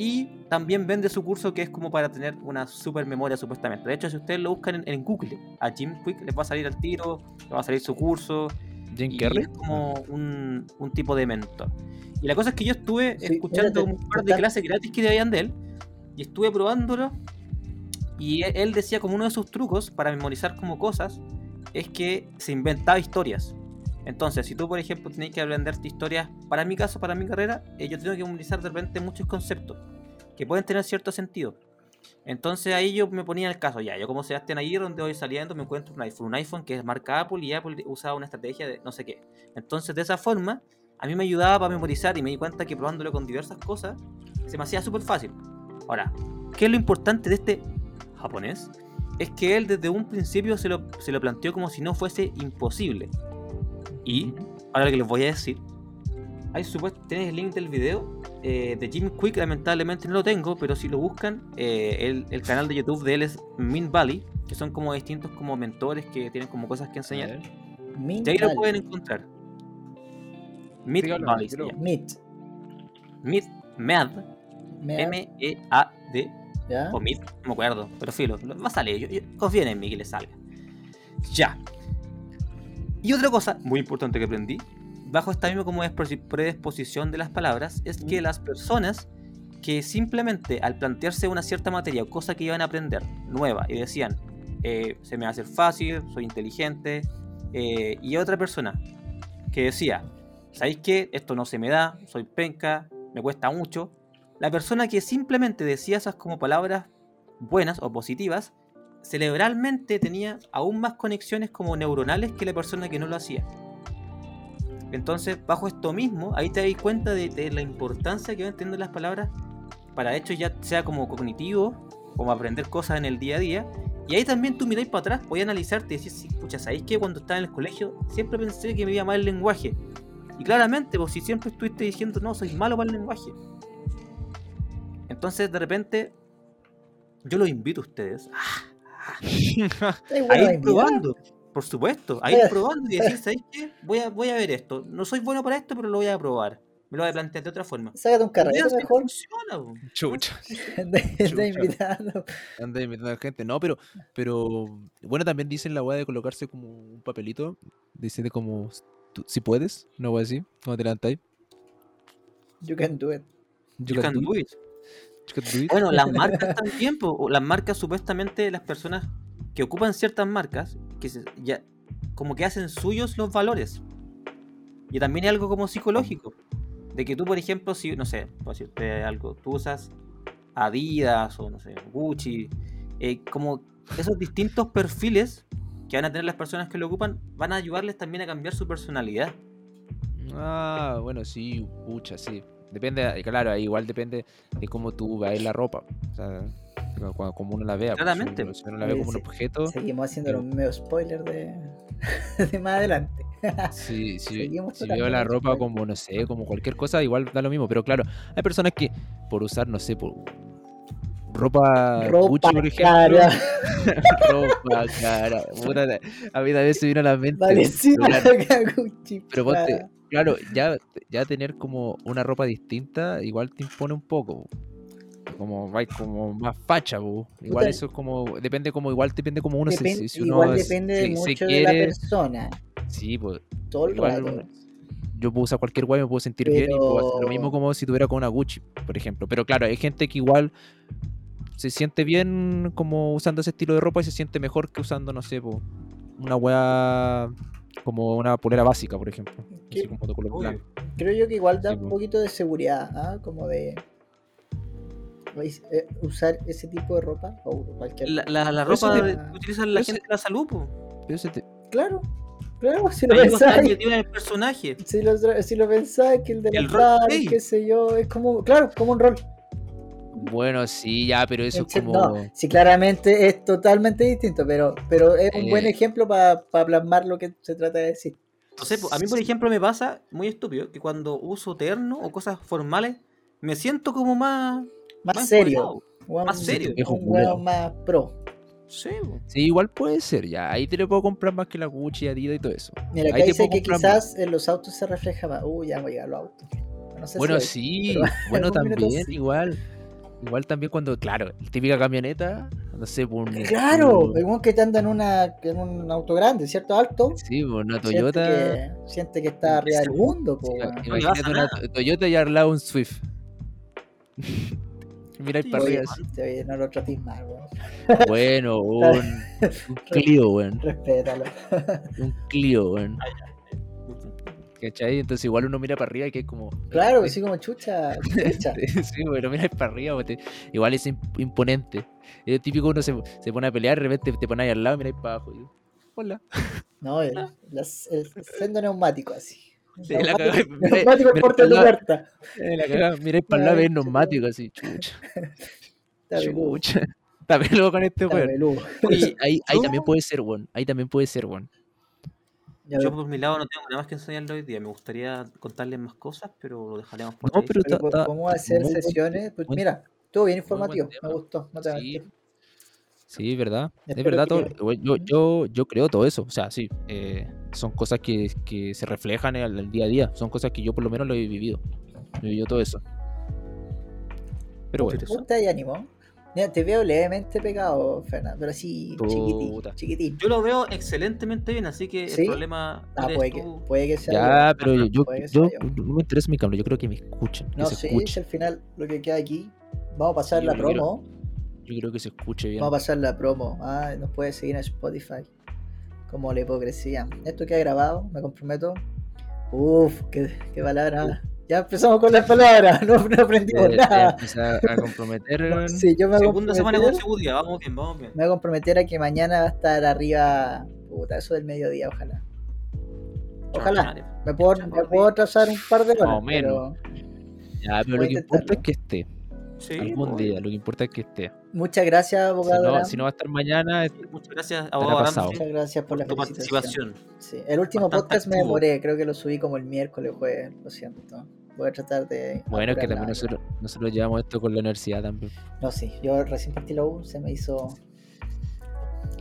Y también vende su curso que es como para tener una super memoria supuestamente. De hecho, si ustedes lo buscan en, en Google, a Jim Quick les va a salir al tiro, le va a salir su curso. Jim Y Carrey. es como un, un tipo de mentor. Y la cosa es que yo estuve Sí, escuchando un par de clases gratis que habían de él. Y estuve probándolo. Y e- él decía como uno de sus trucos para memorizar como cosas es que se inventaba historias. Entonces, si tú, por ejemplo, tenés que aprenderte historias, para mi caso, para mi carrera, eh, yo tengo que memorizar de repente muchos conceptos que pueden tener cierto sentido. Entonces ahí yo me ponía el caso, ya, yo como Sebastián Aguirre, donde voy saliendo, me encuentro un iPhone, un iPhone que es marca Apple y Apple usaba una estrategia de no sé qué. Entonces de esa forma, a mí me ayudaba para memorizar y me di cuenta que probándolo con diversas cosas, se me hacía súper fácil. Ahora, ¿qué es lo importante de este japonés? Es que él desde un principio se lo, se lo planteó como si no fuese imposible. Y, ahora lo que les voy a decir, hay supuesto, ¿tenés el link del video? Eh, de Jim Quick, lamentablemente no lo tengo, pero si lo buscan, eh, el, el canal de YouTube de él es Min Valley, que son como distintos como mentores que tienen como cosas que enseñar. Mint Y ahí lo pueden encontrar. Mid Valley. Mid, Mad, Mea- M-E-A-D, ¿Ya? o Mid, no me acuerdo, pero filo, lo- va a salir, yo, yo- confíen en mí que le salga. Ya. Y otra cosa muy importante que aprendí, bajo esta misma como predisposición de las palabras, es que Mm. las personas que simplemente al plantearse una cierta materia o cosa que iban a aprender nueva y decían, eh, se me va a hacer fácil, soy inteligente, eh, y otra persona que decía, ¿sabéis qué? Esto no se me da, soy penca, me cuesta mucho. La persona que simplemente decía esas como palabras buenas o positivas, cerebralmente tenía aún más conexiones como neuronales que la persona que no lo hacía. Entonces, bajo esto mismo, ahí te das cuenta de, de la importancia que van teniendo las palabras para hechos ya sea como cognitivo, como aprender cosas en el día a día. Y ahí también tú miráis para atrás, podías analizarte y decir, sí, pucha, ¿sabéis que cuando estaba en el colegio siempre pensé que me iba mal el lenguaje? Y claramente, pues si siempre estuviste diciendo, no, soy malo para el lenguaje. Entonces, de repente, yo los invito a ustedes Está a igual ir a mirar. probando, por supuesto, a ir probando y decir, ¿sabéis qué? Voy a, voy a ver esto. No soy bueno para esto, pero lo voy a probar. Me lo voy a plantear de otra forma. Sácate un carrete mejor. funciona. Chucha. Chucha. invitando. Anda invitando a gente. No, pero, pero bueno, también dicen la weá de colocarse como un papelito. Dice de como tú- si puedes, no voy a decir, cuando te levantáis. You can do it. You You can can do do it, it. you can do it. Bueno, las marcas también, las marcas supuestamente las personas que ocupan ciertas marcas, que se- ya como que hacen suyos los valores. Y también hay algo como psicológico. De que tú, por ejemplo, si, no sé, por decirte algo, tú usas Adidas o no sé, Gucci, eh, como esos distintos perfiles que van a tener las personas que lo ocupan, van a ayudarles también a cambiar su personalidad. Ah, bueno, sí, pucha, sí. Depende, claro, igual depende de cómo tú veas la ropa. O sea, como, uno la vea. pues, Claramente. uno- Si uno la ve como un Sí. objeto, Seguimos haciendo Sí. los medio spoilers de, de más adelante. si, si, Seguimos si veo la ropa como, no sé, como cualquier cosa, igual da lo mismo. Pero claro, hay personas que por usar, no sé, por ropa, Ropa Gucci, por ejemplo. cara. ropa cara. Puta, a mí también se vino a la mente. Valenciaga, Pero, Gucci, pero ponte, claro, ya, ya tener como una ropa distinta igual te impone un poco. Como, vai como más facha, bu. igual eso es como, depende como, igual depende como uno se, si, uno igual es- depende si- si mucho de la persona. sí, pues, Todo el igual rato. yo puedo usar cualquier guay, me puedo sentir bien y puedo hacer lo mismo como si tuviera con una Gucci, por ejemplo. Pero claro, hay gente que igual se siente bien como usando ese estilo de ropa y se siente mejor que usando, no sé, po, una weá como una polera básica, por ejemplo. Así ¿Qué? como de color Obvio. blanco. Creo yo que igual da Sí, un po. poquito de seguridad, ¿ah? como de usar ese tipo de ropa o cualquier. La, la, ropa te- de- que utilizan la gente de la salud, po. Pero ese te- Claro, claro, si lo pensáis. el personaje. Si lo, si lo pensáis, que el de El la qué sé yo, es como, claro, como un rol. Bueno, sí, ya, pero eso es como. No, sí, claramente es totalmente distinto, pero, pero es un buen Eh. ejemplo para plasmar lo que se trata de decir. No sé, a mí, por ejemplo, me pasa muy estúpido que cuando uso terno o cosas formales, me siento como más. Más serio. más serio. Viejo Un weón más pro. Sí. Sí, igual puede ser, ya. Ahí te le puedo comprar más que la Gucci, Adidas y todo eso. Mira, acá Ahí te dice puedo que comprar quizás en los autos se refleja más. Uh, ya voy a llegar a los autos. No sé si Bueno, sí, pero bueno también, sí. igual. Igual también cuando, claro, típica camioneta, no sé, por un. Claro, el weón que te anda en, una, en un auto grande, ¿cierto? Alto. Sí, por una siente Toyota. que, siente que está arriba del mundo, po, sí, imagínate una Toyota y al lado un Swift. Mira Sí, para arriba. oye, no lo trates mal, weón. Bueno, un, un Clio, weón. Respétalo. Un Clio, weón. ¿Cachai? Entonces igual uno mira para arriba y que es como. Claro, así como chucha. chucha. Sí, bueno, mira para arriba, te- igual es imp- imponente. Es típico uno se, se pone a pelear, de repente te pones ahí al lado, mira para abajo. y, Hola. No, el, las- el sendo neumático así. Sí, la mira- neumático mira porta de puerta. Eh, la cagada, mira para el lado, Ay, ves neumático así, chucha. Chucha. Está peludo con este weón. ahí, ahí también puede ser, weón. Ahí también puede ser, weón. Yo por mi lado no tengo nada más que enseñarle hoy día. Me gustaría contarles más cosas, pero lo dejaremos por No, ahí. pero pero está- está ¿Cómo hacer sesiones? Pues mira, estuvo bien informativo. Me gustó. No te Sí. Sí, verdad. Es verdad. que- todo- yo, yo, yo creo todo eso. O sea, sí. eh, son cosas que, que se reflejan en el, el día a día. Son cosas que yo por lo menos lo he vivido. He vivido todo eso. Pero bueno. Punta y ánimo. Mira, te veo levemente pegado, Fernando, pero así chiquitín, Puta. chiquitín. Yo lo veo excelentemente bien, así que ¿Sí? el problema Ah, eres puede que, tú. puede que sea Ya, yo. pero yo, yo, que yo- no me interesa mi cámara. Yo creo que me escuchen. Que No, se sí, si al final lo que queda aquí. Vamos a pasar Sí, la yo quiero- promo. Yo creo que se escuche bien. Vamos a pasar la promo. Ah, nos puede seguir en Spotify. Como la hipocresía. Esto queda grabado, me comprometo. Uf, qué, qué palabra. Ya empezamos con las palabras, no, no aprendimos Eh, nada. a comprometer. Sí, yo me voy a Segunda semana consecutiva, vamos bien, vamos bien. Me voy a comprometer a que mañana va a estar arriba. Puta, eso del mediodía, ojalá. Ojalá. Me puedo, me puedo atrasar un par de horas. Más o menos. pero Ya, pero lo que importa es que esté. Sí, Algún día, lo que importa es que esté. Muchas gracias, Si abogado. no, si no va a estar mañana, es- Muchas gracias, abogado Muchas gracias por la tu participación. Sí, el último Bastante podcast me demoré, creo que lo subí como el miércoles, jueves, lo siento. Voy a tratar de. bueno, es que también nosotros, nosotros llevamos esto con la universidad también. No, sí, yo recién partí la U, se me hizo.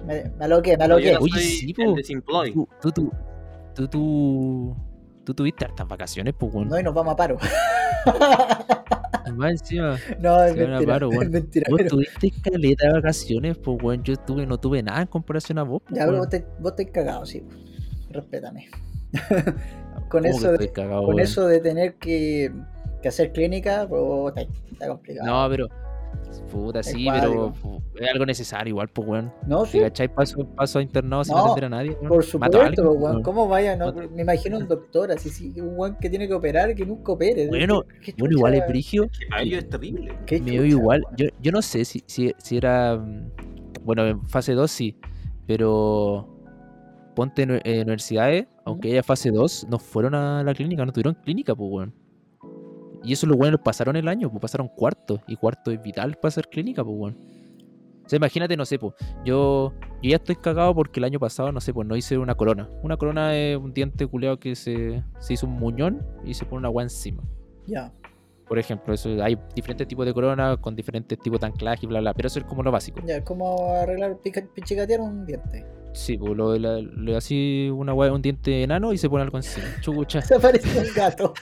Me, me aloqué, me aloqué. no Oye, sí. Tú, tú, tú, tú, tú, tú tuviste hartas vacaciones, pues. No, y nos vamos a paro. Más encima, no, es mentira. paro, es mentira. vos pero- tuviste caleta de vacaciones, pues, weón. Yo tuve, no tuve nada en comparación a vos, pues, Ya, weón. vos te, vos te cagado, sí. Respétame. con ¿Cómo que eso, de, cagado, con eso de tener que, que hacer clínica, pues, está, está complicado. No, pero. Puta, sí, pero es algo necesario igual, pues, weón. No, ¿Te sí, cachai? Paso, paso a internado sin No, atender a nadie, weón. por supuesto, alguien, weón. ¿Cómo vaya? No, me imagino un doctor, así, sí, un weón que tiene que operar, que nunca opere. Bueno, ¿Qué Bueno, igual es brigio. Ellos es terrible. ¿Qué Me dio igual. Yo, yo no sé si, si, si era. mm, Bueno, en fase 2 sí. Pero. Ponte en eh, universidades, aunque haya fase 2, no fueron a la clínica, no tuvieron clínica, pues, weón. Y eso los buenos pasaron el año, pues pasaron cuarto. Y cuarto es vital para hacer clínica, pues, weón. O sea, imagínate, no sé, pues. Yo, yo ya estoy cagado porque el año pasado, no sé, pues no hice una corona. Una corona es un diente culeado que se, se hizo un muñón y se pone una agua encima. Ya. Por ejemplo, eso hay diferentes tipos de corona con diferentes tipos de anclaje y bla bla, pero eso es como lo básico. Ya, es como arreglar, pichicatear un diente. Sí, pues lo, la- le así una un diente enano y se pone algo encima. Chucha. Se parece un gato.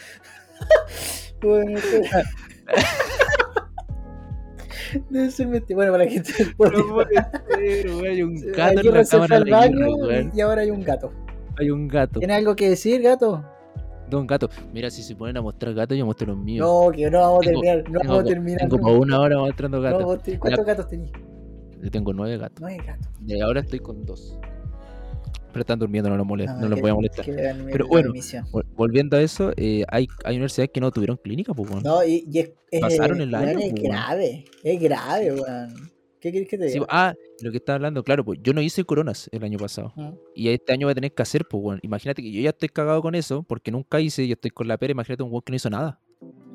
Debe ser mentira. Bueno, para la gente del hay un gato en la cámara de baño hierro, y ahora hay un gato. Hay un gato. ¿Tienes algo que decir, gato? No, un gato. Mira, si se ponen a mostrar gatos, yo muestro los míos. No, que no vamos a terminar. No tengo, vamos a terminar. tengo por una hora mostrando gatos. ¿Cuántos gatos tenés? Yo tengo nueve gatos. Hay gatos. Y ahora estoy con dos. Pero están durmiendo, no los, molest- no, los que- voy a molestar. Pero bueno. Volviendo a eso, eh, hay, hay universidades que no tuvieron clínica, pues, weón. No, y, y es, Pasaron el año, es weón. grave. Es grave, weón. ¿Qué querés que te Sí, diga? ah, lo que estaba hablando, claro, pues yo no hice coronas el año pasado. Ah. Y este año voy a tener que hacer, pues, weón. Imagínate que yo ya estoy cagado con eso, porque nunca hice, yo estoy con la pera, imagínate un weón que no hizo nada.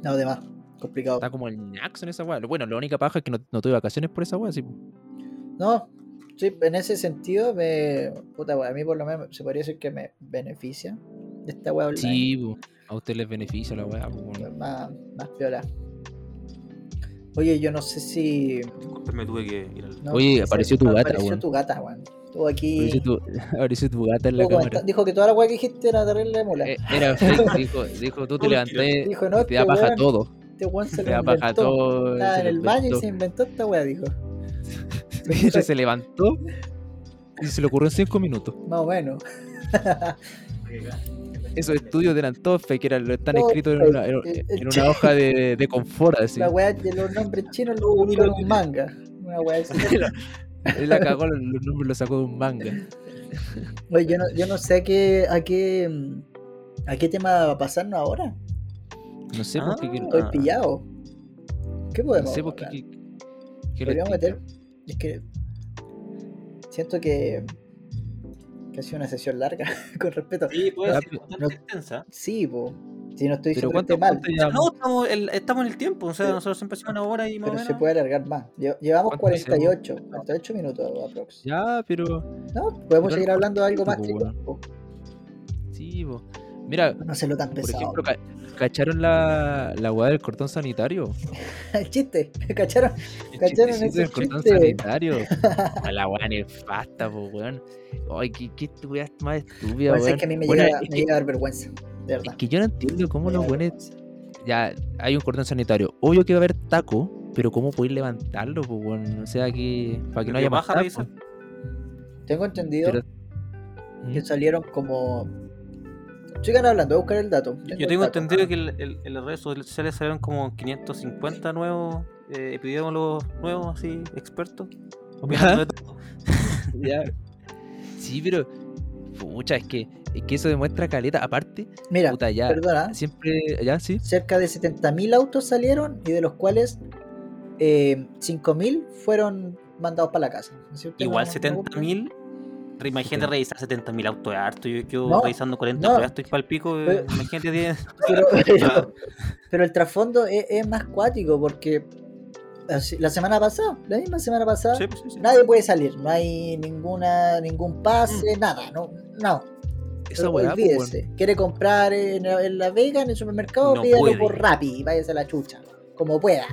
No, de más. Complicado. Está como el ñaxo en esa weá. Bueno, la única paja es que no, no tuve vacaciones por esa weá, sí. pues. No, sí, en ese sentido, me, puta, a mí por lo menos se podría decir que me beneficia de esta weá online. Sí, a usted les beneficia la weá, weón. Más, más piola. Oye, yo no sé si. Disculpen, me tuve que ir al. no, Oye, apareció tu gata, Apareció tu gata, weón. Estuvo aquí. Apareció tu, apareció tu gata en la cámara. dijo que toda la weá que dijiste era terrible mula. Eh, era fake, dijo, dijo, tú te levanté Dijo, no, te da este paja weón- todo. Este weón se Te da paja todo. Estaba en el baño y se inventó esta weá, dijo. Ella se levantó y se le ocurrió en cinco minutos. Más o menos. Esos estudios eran todos fake, eran, están escritos en fake. una, en, El- el en chi- una hoja de, de confort, así. La weá de los nombres chinos lo publicó en un manga. Una weá así. Él la cagó, los los nombres los sacó de un manga. Oye, yo no, yo no sé a qué, a qué, a qué tema va a pasarnos ahora. No sé por qué. qué- Estoy Ah. pillado. ¿Qué no podemos sé por qué. hablar? qué- qué les Podríamos meter. Es que siento que, que ha sido una sesión larga, con respeto. Sí, puede Ah, ser bastante no- extensa. Sí, po. Si no estoy diciendo que ¿cuánto, esté mal? No, estamos, el- estamos en el tiempo. O sea, Pero- nosotros siempre hacemos una hora y más o pero se menos. puede alargar más. Lle- Llevamos ¿Cuánto 48, 48 minutos aprox. Ya, pero. No, podemos Pero seguir no hablando de algo más po. Sí, po. Mira, No se lo tan por pesado. ejemplo, ca- ¿cacharon la, la weá del cordón sanitario? El chiste, ¿cacharon? El ¿Cacharon chistecito ese del cordón chiste? sanitario. A la weá nefasta, po, weón. Ay, qué, qué weá más estúpida, weón. es que a mí me, Bueno, llega, es me que- llega a dar vergüenza, de Es verdad. que yo no entiendo cómo los buenos. Ya, hay un cordón sanitario. Obvio que va a haber taco, pero ¿cómo podéis levantarlo, pues, bueno? O sea, que. Para que no ¿Qué haya más baja, taco. Tengo entendido Pero- que ¿Mm? salieron como. Sigan hablando, voy a buscar el dato. Yo tengo entendido que el- el- en las redes sociales salieron como 550 nuevos eh, epidemiólogos nuevos, así, expertos. opinando de todo. Ya. Sí, pero. Pucha, es que, es que eso demuestra caleta. Aparte, Mira, puta, ya. perdona, Siempre. Ya, sí. cerca de 70.000 autos salieron y de los cuales eh, 5.000 fueron mandados para la casa. Igual no- 70.000 Imagínate revisar 70.000 autos de harto. Yo, yo No, revisando 40 no. estoy pa'l pico. eh, Pero- Imagínate 10. Pero, pero, pero el trasfondo es, es más cuático porque la semana pasada, la misma semana pasada, Sí, pues, sí, sí. nadie puede salir, no hay ninguna ningún Mm. pase, nada, no, no. Esa weá, po, olvídese. Quiere comprar en, la- en La Vega, en el supermercado, No pídalo puede. por Rappi y váyase a la chucha, como pueda.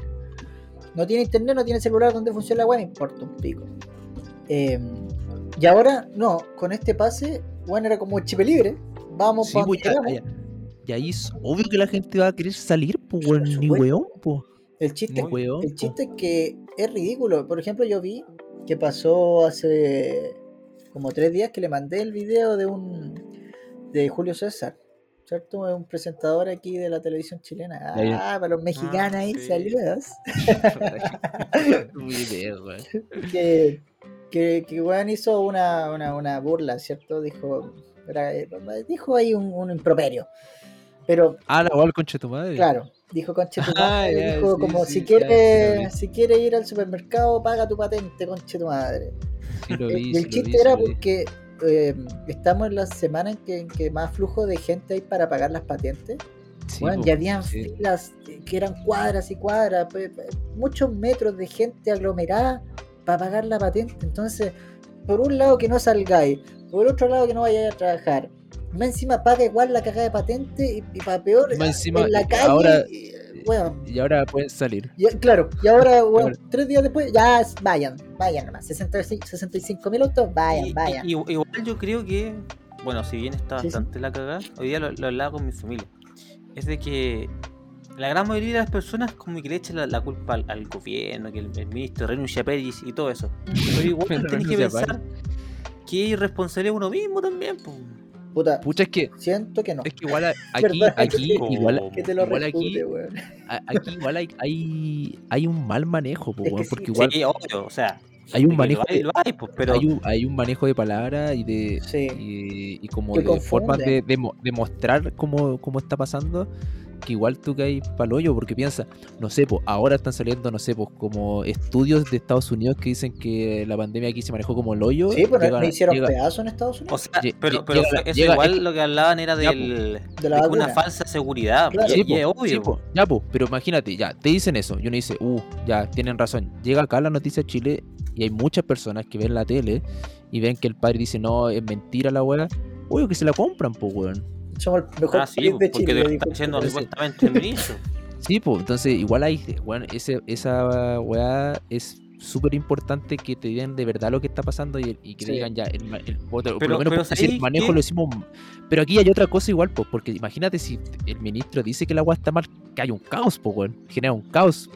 No tiene internet, no tiene celular donde funciona la web, me importa un pico. Eh, y ahora, no, con este pase, bueno, era como chipe libre. Vamos Sí, pa' pues, ya- Y ahí es obvio que la gente va a querer salir, pues, weón. Ni weón, pues. El chiste, weón. el po. chiste es que es ridículo. Por ejemplo, yo vi que pasó hace como tres días que le mandé el video de un de Julio César, ¿cierto? Un presentador aquí de la televisión chilena. Ah, para los mexicanos ahí, sí. saludos. Muy bien, weón. que, que, que weón hizo una, una, una burla, ¿cierto? Dijo, era- eh, dijo ahí un, un improperio. Pero Ah, la del conche tu madre. Claro, dijo conche tu Ah, madre, dijo como sí, si quiere, sí, vi. si quiere ir al supermercado, paga tu patente, conche tu madre. Sí, lo Eh, vi, y el lo chiste vi, era lo porque eh, estamos en la semana en que, en que más flujo de gente hay para pagar las patentes. Sí, Bueno, ya habían sí. filas que- eran cuadras y cuadras, muchos metros de gente aglomerada para pagar la patente. Entonces, por un lado que no salgáis, por otro lado que no vayáis a trabajar. Más encima paga igual la cagada de patente y, para peor, Más encima, en la calle, ahora- eh, Y ahora pueden salir. y- claro, y ahora, Ahora- tres días después, ya vayan, vayan nomás. 65 mil autos, vayan, Y- vayan. y- igual yo creo que, bueno, si bien está Sí, sí. bastante la cagada, hoy día lo, lo hablaba con mi familia. Es de que la gran mayoría de las personas como que le echan la, la culpa al, al gobierno, que el, el ministro renuncia a Pérez y todo eso. Pero igual tenés que pensar que es irresponsable uno mismo también. po. Puta, Pucha, es que, siento que no. es que igual aquí, aquí, igual, Que te lo igual aquí- a- aquí igual hay, hay, hay un mal manejo, po, Es que weón, sí, porque igual Sí, obvio, o sea. hay un de manejo hay, de- hay, pues, pero hay, un, hay un manejo de palabras y de Sí. y, y como Que de formas confunde. de, de, mo- de mostrar cómo, cómo está pasando que igual tú caes pa'l hoyo porque piensa, no sé, pues ahora están saliendo, no sé, pues como estudios de Estados Unidos que dicen que la pandemia aquí se manejó como el hoyo. Sí, pero llega- me hicieron llega- pedazo en Estados O Unidos. sea, Lle- pero, pero llega- eso llega- igual es que- lo que hablaban era del, De la una falsa seguridad. Claro. y, Sí, y es po, obvio. sí, po, ya, pues, pero imagínate, ya, te dicen eso, y uno dice, uh, ya, tienen razón. Llega acá la noticia de Chile y hay muchas personas que ven la tele y ven que el padre dice, no, es mentira la weá. Obvio que se la compran, pues, weón. Somos el mejor Ah, sí, país po, de porque te está el diciendo supuestamente el ministro. Sí, pues, entonces igual hay, weón, ese, esa weá es súper importante que te digan de verdad lo que está pasando y, y que te digan ya, el, ma- el- por, por Pero- lo menos pero decir, el ¿sabéis manejo qué? lo hicimos. Pero aquí hay otra cosa igual, pues, porque imagínate si el ministro dice que la weá está mal, que hay un caos, pues, weón, genera un caos.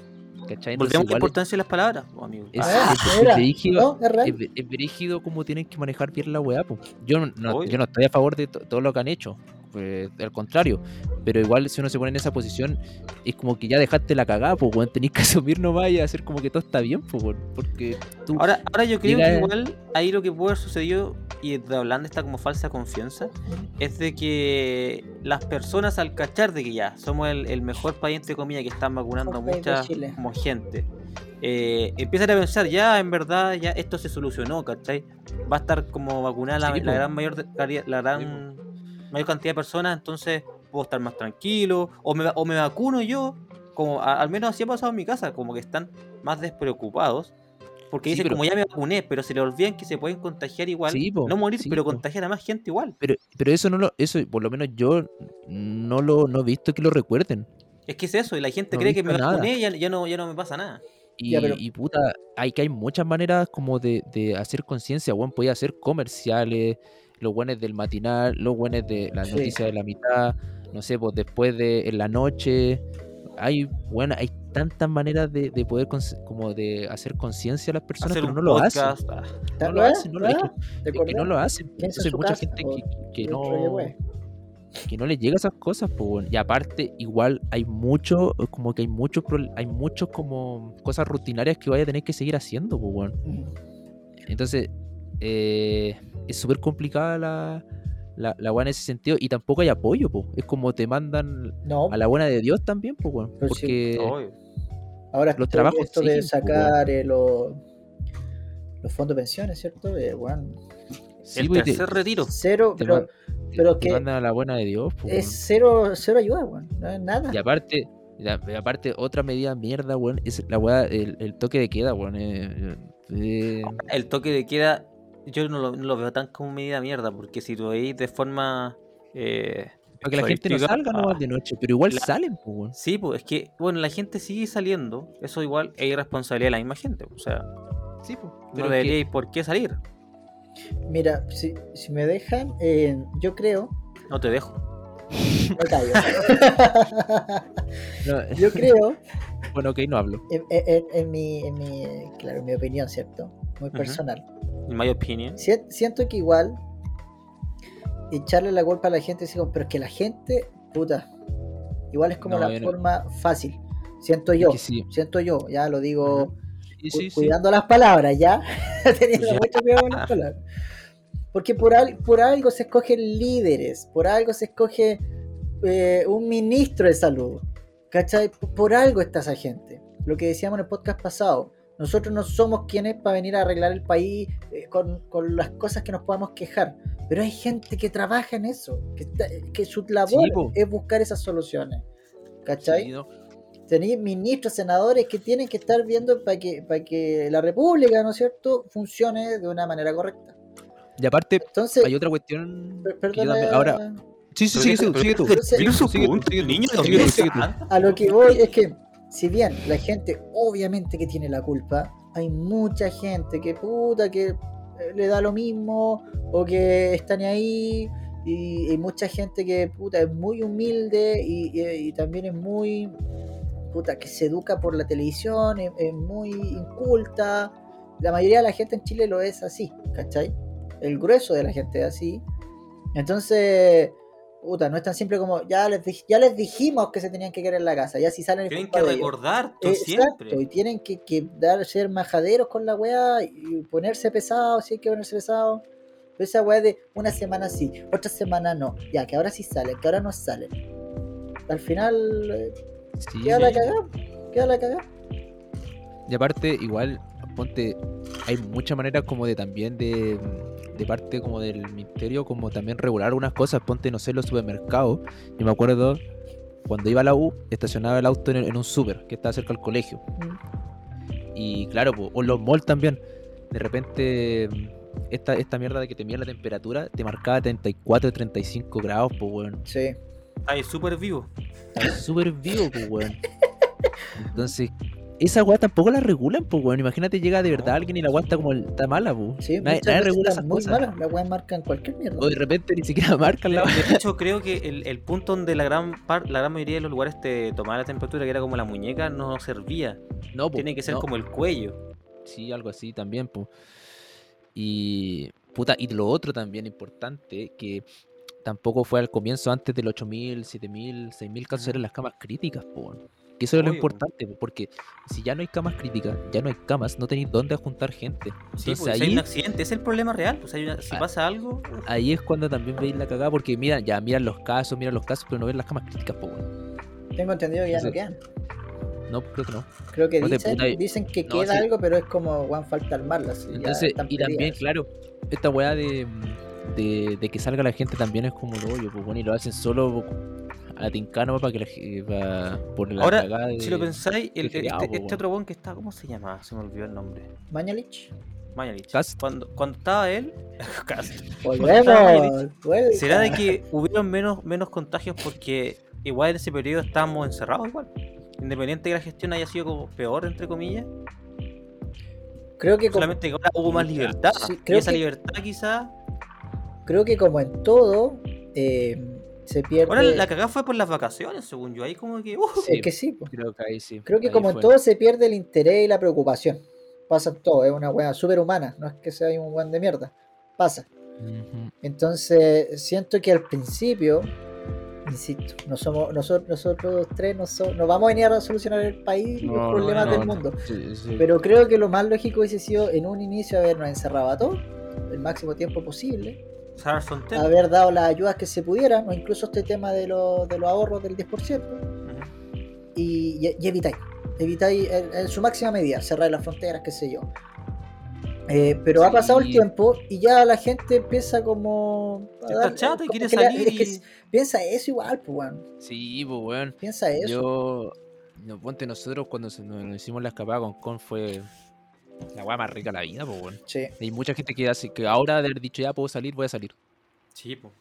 ¿Cachai? Entonces, Volvemos a la importancia de las palabras, amigo. es, Ah, es- es brígido- No, es brígido como tienen que manejar bien la weá, pues. Yo no, no- Obvio. yo no estoy a favor de to- todo lo que han hecho. Pues, al contrario. Pero igual si uno se pone en esa posición, es como que ya dejaste la cagada, pues weón, tenés que asumir nomás y hacer como que todo está bien, pues weón. Porque tú. Ahora, ahora yo creo que igual ahí lo que puede haber sucedido, y de hablando esta como falsa confianza, es de que las personas al cachar de que ya somos el, el mejor país entre comillas que están vacunando a mucha como gente, eh, empiezan a pensar ya en verdad ya esto se solucionó, ¿cachai? Va a estar como vacunada la, Sí, la po. gran mayor de- la gran mayor cantidad de personas, entonces puedo estar más tranquilo, o me, va- o me vacuno yo, como a- al menos así ha pasado en mi casa, como que están más despreocupados. Porque Sí, dicen, pero- como ya me vacuné, pero se le olvidan que se pueden contagiar igual. Sí, po, no morir, sí, pero po. contagiar a más gente igual. Pero, pero eso no lo, eso por lo menos yo no lo no he visto que lo recuerden. Es que es eso, y la gente No cree que me nada. vacuné y ya, ya no, ya no me pasa nada. Y, Ya, pero- y puta, hay que hay muchas maneras como de, de hacer conciencia, weón. Podía hacer comerciales, los buenos del matinal, los buenos de la Sí. noticia de la mitad, no sé, pues después de en la noche. Hay, bueno, hay tantas maneras de, de poder como de hacer conciencia a las personas, Hacer pero no lo hacen. podcast. ah, No lo hacen, no lo- es que- ¿De es que no lo hacen. Entonces su mucha casa, gente que, no que no les llega esas cosas, pues, y aparte igual hay mucho, como que hay muchos hay muchos como cosas rutinarias que vaya a tener que seguir haciendo, pues. Entonces, eh, es súper complicada la, la, la weá en ese sentido y tampoco hay apoyo, pues. Es como te mandan No, a la buena de Dios también, pues, weón. Pero sí. Porque obvio. ahora los esto- trabajos esto de siguen, pues, sacar eh, los, los fondos de pensiones, ¿cierto? Eh, bueno, Sí, el pues, te- tercer retiro. Cero, te pero, ma- pero te que mandan a la buena de Dios, po, es cero, cero ayuda, weón. No es nada. Y aparte, la- aparte, otra medida mierda, weón, es la weá, el, el toque de queda, weón. eh, eh, El toque de queda, yo no lo, no lo veo tan como medida mierda, porque si lo veis de forma. Eh, para que la gente no salga nomás ah, de noche, pero igual la- salen, weón. Sí, pues es que, bueno, la gente sigue saliendo. Eso igual es irresponsabilidad de la misma gente. O sea, Sí, no Pero que- deberíais por qué salir. Mira, si, si me dejan, eh, yo creo. No te dejo. Me callo. no, yo creo, bueno, ok, no hablo. en, en- en mi, en mi, claro, en mi opinión, ¿cierto? Muy personal. In my opinion. Si- siento que igual echarle la culpa a la gente, pero es que la gente, puta, igual es como No, la no- forma fácil. Siento Es yo, que sí, siento yo, ya lo digo sí, cu- sí, sí. cuidando las palabras, ya, teniendo Ya. mucho cuidado con las palabras. Porque por, al- por algo se escogen líderes, por algo se escoge eh, un ministro de salud, ¿cachai? Por algo está esa gente. Lo que decíamos en el podcast pasado, nosotros no somos quienes para venir a arreglar el país eh, con, con las cosas que nos podamos quejar, pero hay gente que trabaja en eso, que, está- que su labor es buscar esas soluciones, ¿cachai? Sí, no. tenéis ministros, senadores que tienen que estar viendo para que, para que la república, ¿no es cierto?, funcione de una manera correcta. Y aparte, Entonces, hay otra cuestión. per- que perdona, también- ahora, sí, sí, sigue sigue tú. Sigue tú, su sigue sigue tú, niño, sigue sigue tú, tú. sigue tú. a lo que voy es que, si bien la gente obviamente que tiene la culpa, hay mucha gente que puta, que eh, le da lo mismo o que están ahí. Y mucha gente que puta es muy humilde y también es muy puta que se educa por la televisión, es, es muy inculta. La mayoría de la gente en Chile lo es así, ¿cachai? El grueso de la gente es así. Entonces, puta, no es tan simple como ya les, dij- ya les dijimos que se tenían que quedar en la casa, ya si salen Tienen que recordar todo Exacto, siempre. y tienen que, que dar, ser majaderos con la weá y ponerse pesados, si hay que ponerse pesados. Pero esa weá de una semana sí, otra semana no, ya que ahora sí salen, que ahora no salen. Al final, eh, Sí, queda la cagada, queda la cagada. Y aparte, igual, ponte, hay muchas maneras como de también de, de parte como del ministerio, como también regular unas cosas, ponte, no sé, los supermercados. Yo me acuerdo cuando iba a la U, estacionaba el auto en, en un super que estaba cerca del colegio. Y claro, po, o los malls también. De repente, esta, esta mierda de que te mide la temperatura te marcaba 34, 35 grados, pues, weón. Sí. Ahí, súper vivo. Está súper vivo, pues, weón. Entonces, esa weá tampoco la regulan, pues, weón. Imagínate, llega de verdad alguien y la weá está como está mala, pues. Sí, nadie, nadie regula esas muy cosas. malas, la weá marcan cualquier mierda. O de repente ni siquiera marcan la weá. De hecho, creo que el, el punto donde la gran par- la gran mayoría de los lugares te tomaba la temperatura, que era como la muñeca, no servía. No, po, Tiene que ser no. como el cuello. Sí, algo así también, pues. Y. Puta, y lo otro también importante, que tampoco fue al comienzo antes del 8000, 7000, 6000 casos eran las camas críticas, pues. Que eso es lo importante, po, porque si ya no hay camas críticas, ya no hay camas, no tenéis dónde juntar gente. Sí, Entonces pues, si hay ahí, un accidente, es el problema real. Pues, hay una- si Ah. pasa algo, ahí es cuando también veis la cagada, porque mira, ya miran los casos, miran los casos, pero no ven las camas críticas, pues. Tengo entendido que ya no quedan. No, creo que no. Creo que dicen, puta y- dicen que no, queda sí. algo, pero es como, weón, falta armarlas. Entonces, y también, claro, esta weá de, de, de que salga la gente también es como lo hoyo, pues bueno, y lo hacen solo a tincano para que la, ge- pa- por la Ahora, de- si lo pensáis, el- este, este otro buen que está, ¿cómo se llama? Se me olvidó el nombre. Mañalich. Mañalich. Cuando, cuando estaba él, Cast. Volvemos. ¿será de que hubieron menos, menos contagios porque igual en ese periodo estábamos encerrados igual? Independiente de que la gestión haya sido como peor, entre comillas, Creo que como, solamente que ahora hubo más libertad. Sí, y creo esa que- libertad quizás... creo que como en todo, eh, se pierde. Ahora la cagada fue por las vacaciones, según yo. Ahí como que... ¡uh! Es que sí. Creo que ahí sí. Creo que ahí como en todo se pierde el interés y la preocupación. Pasa en todo, es una weá súper humana, no es que sea un weón de mierda. Pasa. Entonces, siento que al principio, insisto, no somos, nosotros, nosotros tres no, so- no vamos a venir a solucionar el país y No, los problemas no, del no. mundo. Sí, sí. Pero creo que lo más lógico hubiese sido en un inicio habernos encerrado a todos el máximo tiempo posible. Haber dado las ayudas que se pudieran, o incluso este tema de, los de los ahorros del 10%, Ujú. y, y, y evitáis, evitáis en, en su máxima medida, cerrar las fronteras, qué sé yo. Eh, pero ha pasado el tiempo y ya la gente empieza como. a Está dar- chata y quiere la- salir es que y- piensa eso igual, pues, weón. Sí, pues, weón. Piensa eso. Yo. No, ponte nosotros cuando se- nos, nos hicimos la escapada con Con fue la weá más rica de la vida, pues, weón. Sí. Hay mucha gente que hace que ahora de haber dicho ya puedo salir, voy a salir. Sí, pues.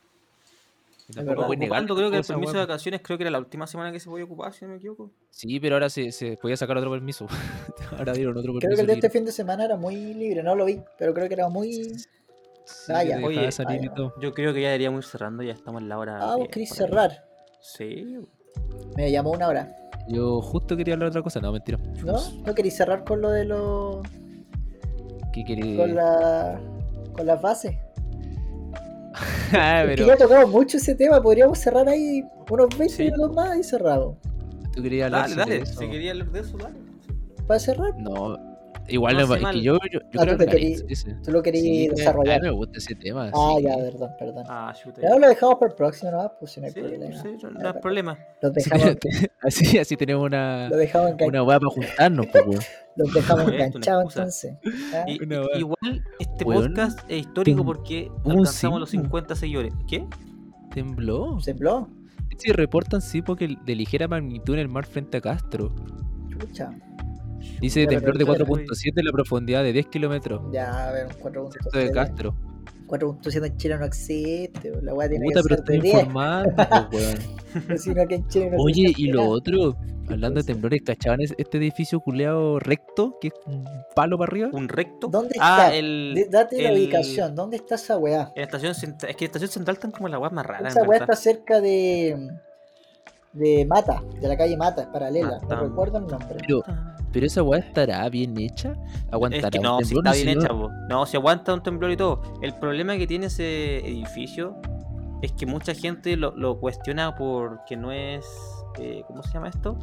Ocupando, creo que el permiso de vacaciones creo que era la última semana que se podía ocupar, si no me equivoco. Sí, pero ahora se, se podía sacar otro permiso. ahora dieron otro permiso. Creo que el de este fin de semana era muy libre, no lo vi, pero creo que era muy. Sí, Ah, ya. Oye, salir y ah, todo. Yo creo que ya deberíamos ir cerrando, ya estamos en la hora. Ah, vos 10, querís por ahí. cerrar. Sí. Me llamó una hora. Yo justo quería hablar de otra cosa, no, mentira. ¿No? ¿No querís cerrar con lo de los. ¿Qué con la. con las bases? ah, Es que pero ya tocamos mucho ese tema, podríamos cerrar ahí unos 20 Sí. minutos más y cerramos. tú querías hablar Dale, dale. eso. Si quería hablar de eso, dale. ¿Para cerrar? No, igual No es que yo, yo, yo Ah, creo tú que querí-. Tú lo querías Sí, desarrollar. A mí me gusta ese tema. Ah, sí. ya, perdón, perdón. Ah. Ya lo dejamos para el próximo, ¿no? Pues si no hay Sí, problema. sí, no, no hay problema. Los Sí, dejamos, así, así tenemos una, una weá para juntarnos, pues, weón. los dejamos enganchados entonces. ¿Ah? Y- igual este Weón, podcast es histórico porque alcanzamos los sismo. 50 seguidores. ¿Qué? Tembló. ¿Sembló? Sí, reportan sí porque de ligera magnitud en el mar frente a Castro. Chucha. Dice Ya, temblor de pero espera, 4.7 en la profundidad de 10 kilómetros. Ya, a ver, un Esto de 4.7. Castro. 4.7 en Chile no existe, pues, la weá tiene Puta, que pero estoy 10. informando, pues, weón. Sino que en Chile no Oye, y lo otro, hablando de temblores, ¿cachaban es- este edificio culeado recto? Que es un palo para arriba. ¿Un recto? ¿Dónde Ah, está? el. Date la ubicación, ¿dónde está esa weá? En la estación central. Es que la estación central están como la weá más rara. Esa weá verdad. está cerca de. de Mata, de la calle Mata, es paralela. Mata. No recuerdo el nombre. Pero, pero esa weá estará bien hecha. Aguantará Es que un no, si temblor, está si bien no- hecha, po. No, si aguanta un temblor y todo. El problema que tiene ese edificio es que mucha gente lo, lo cuestiona porque no es. eh, ¿Cómo se llama esto?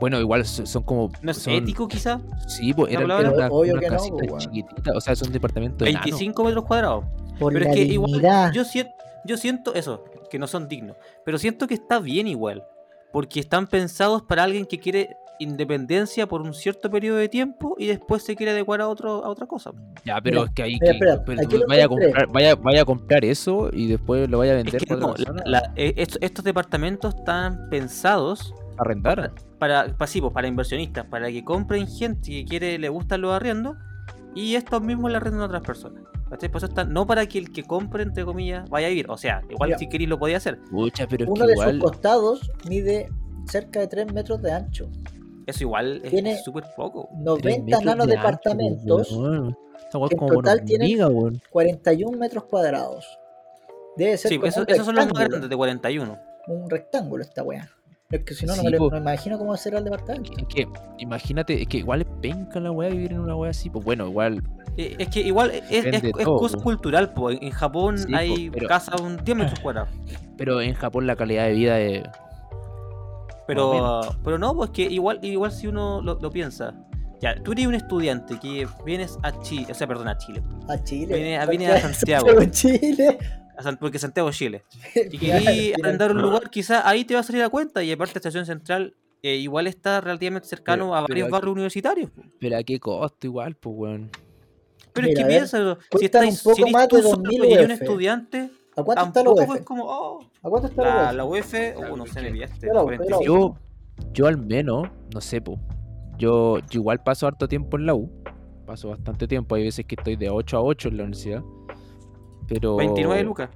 Bueno, igual so- son como. ¿No es son- ético, quizá? Sí, pues ¿La eran, palabra? eran una, Obvio una que casita chiquitita, o sea, son departamentos enanos. 25 metros cuadrados. Por Pero la es que igual yo, sien- yo siento eso, que no son dignos. Pero siento que está bien igual. Porque están pensados para alguien que quiere independencia por un cierto periodo de tiempo y después se quiere adecuar a, otro, a otra cosa. Ya, pero Mira, es que ahí que- espera, pero aquí lo vaya, a comprar, vaya, vaya a comprar eso y después lo vaya a Es vender que no, la- la- eh, estos, estos departamentos están pensados a arrendar. para pasivos, para inversionistas, para que compren gente que quiere, le gustan los arriendos y estos mismos le arrendan a otras personas. ¿cachai? Por eso están, no para que el que compre, entre comillas, vaya a vivir. O sea, igual Mira. si queréis lo podía hacer. Pucha, pero es Uno que de igual. sus costados mide cerca de 3 metros de ancho. Eso igual es- Tiene es súper poco. 90 tres metros nanos de ancho, departamentos, en como total weón. 41 metros cuadrados. Debe ser Sí, eso- esos son los más grandes, de 41. Un rectángulo esta weá. Es que si no, no me, lo- po. me imagino cómo será el departamento. Es que, imagínate, es que igual es penca la weá vivir en una weá así. Pues bueno, igual. Eh, Es que igual es, es, Depende es todo, cosa po. cultural, po. En Japón Sí, po, hay pero- casas un 10 metros cuadrados. Pero en Japón la calidad de vida es. Pero, pero no, pues que igual, igual si uno lo, lo piensa. Ya, tú eres un estudiante que vienes a Chile, o sea, perdón, a Chile, A Chile. Viene- ¿Por viene qué a Santiago. Chile. a San- porque Santiago es Chile. Y querías arrendar un lugar, quizás ahí te va a salir a cuenta. Y aparte, Estación Central eh, igual está relativamente cercano Pero- a varios barrios universitarios. Pero a qué costo igual, pues weón. Pero Mira, es que a piénsalo, si estáis un poco si eres más tú de solo 2000 y un estudiante, ¿A cuánto está la tampoco UEF? es como, oh, ¿A cuánto está la, la la UEF? UF, oh, no sé, me pillaste. Yo la yo la 45. Yo, yo al menos, no sé, po. Yo, yo igual paso harto tiempo en la U. Paso bastante tiempo. Hay veces que estoy de 8 a 8 en la universidad. Pero. 29 lucas.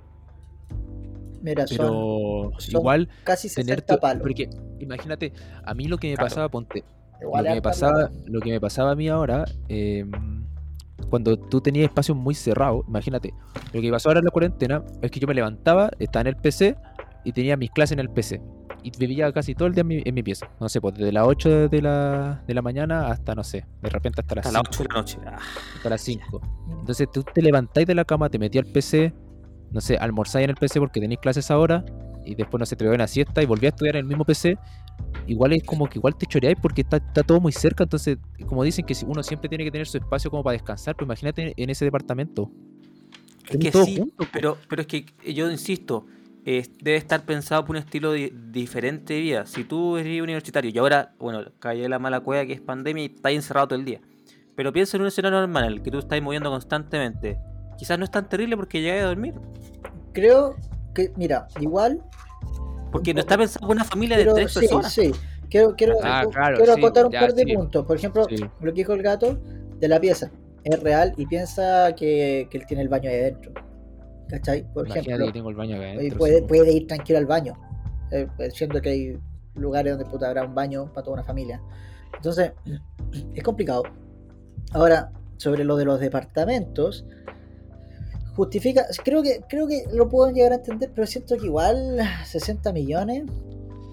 Mira, son Pero son igual casi tener 60 to- palos. Porque imagínate, a mí lo que me Claro. pasaba, ponte. Igual lo, que me pasaba, lo que me pasaba a mí ahora, eh, cuando tú tenías espacios muy cerrados, imagínate, lo que pasó ahora en la cuarentena es que yo me levantaba, estaba en el PC y tenía mis clases en el PC. Y vivía casi todo el día en mi, en mi pieza. No sé, pues desde las 8 de la, de la mañana hasta, no sé, de repente hasta las A las 5. 8 de la noche. Ah, Hasta las 5. Entonces tú te levantáis de la cama, te metías al PC, no sé, almorzáis en el PC porque tenéis clases ahora, y después, no voy a una siesta y volví a estudiar en el mismo PC. Igual es como que igual te choreáis porque está, está todo muy cerca, entonces, como dicen que uno siempre tiene que tener su espacio como para descansar, pues imagínate en ese departamento. Es que todo sí, junto, pero, pero es que yo insisto, eh, debe estar pensado por un estilo di- diferente de vida. Si tú eres universitario y ahora, bueno, cayó la mala cueva que es pandemia y estás encerrado todo el día. Pero piensa en un escenario normal, en el que tú estás moviendo constantemente. Quizás no es tan terrible porque llegas a dormir. Creo que, mira, igual. Porque no está pensado en una familia de tres sí, personas. sí. Quiero, quiero, Ah, claro, quiero sí, acotar un ya, par de sí. puntos. Por ejemplo, Sí. lo que dijo el gato de la pieza. Es real y piensa que, que él tiene el baño ahí adentro. ¿Cachai? Por Imagínate ejemplo, tengo el baño acá Oye, adentro. puede, sí. puede ir tranquilo al baño. eh, siendo que hay lugares donde puta, habrá un baño para toda una familia. Entonces, es complicado. Ahora, sobre lo de los departamentos, justifica. Creo que, creo que lo puedo llegar a entender, pero siento que igual 60 millones.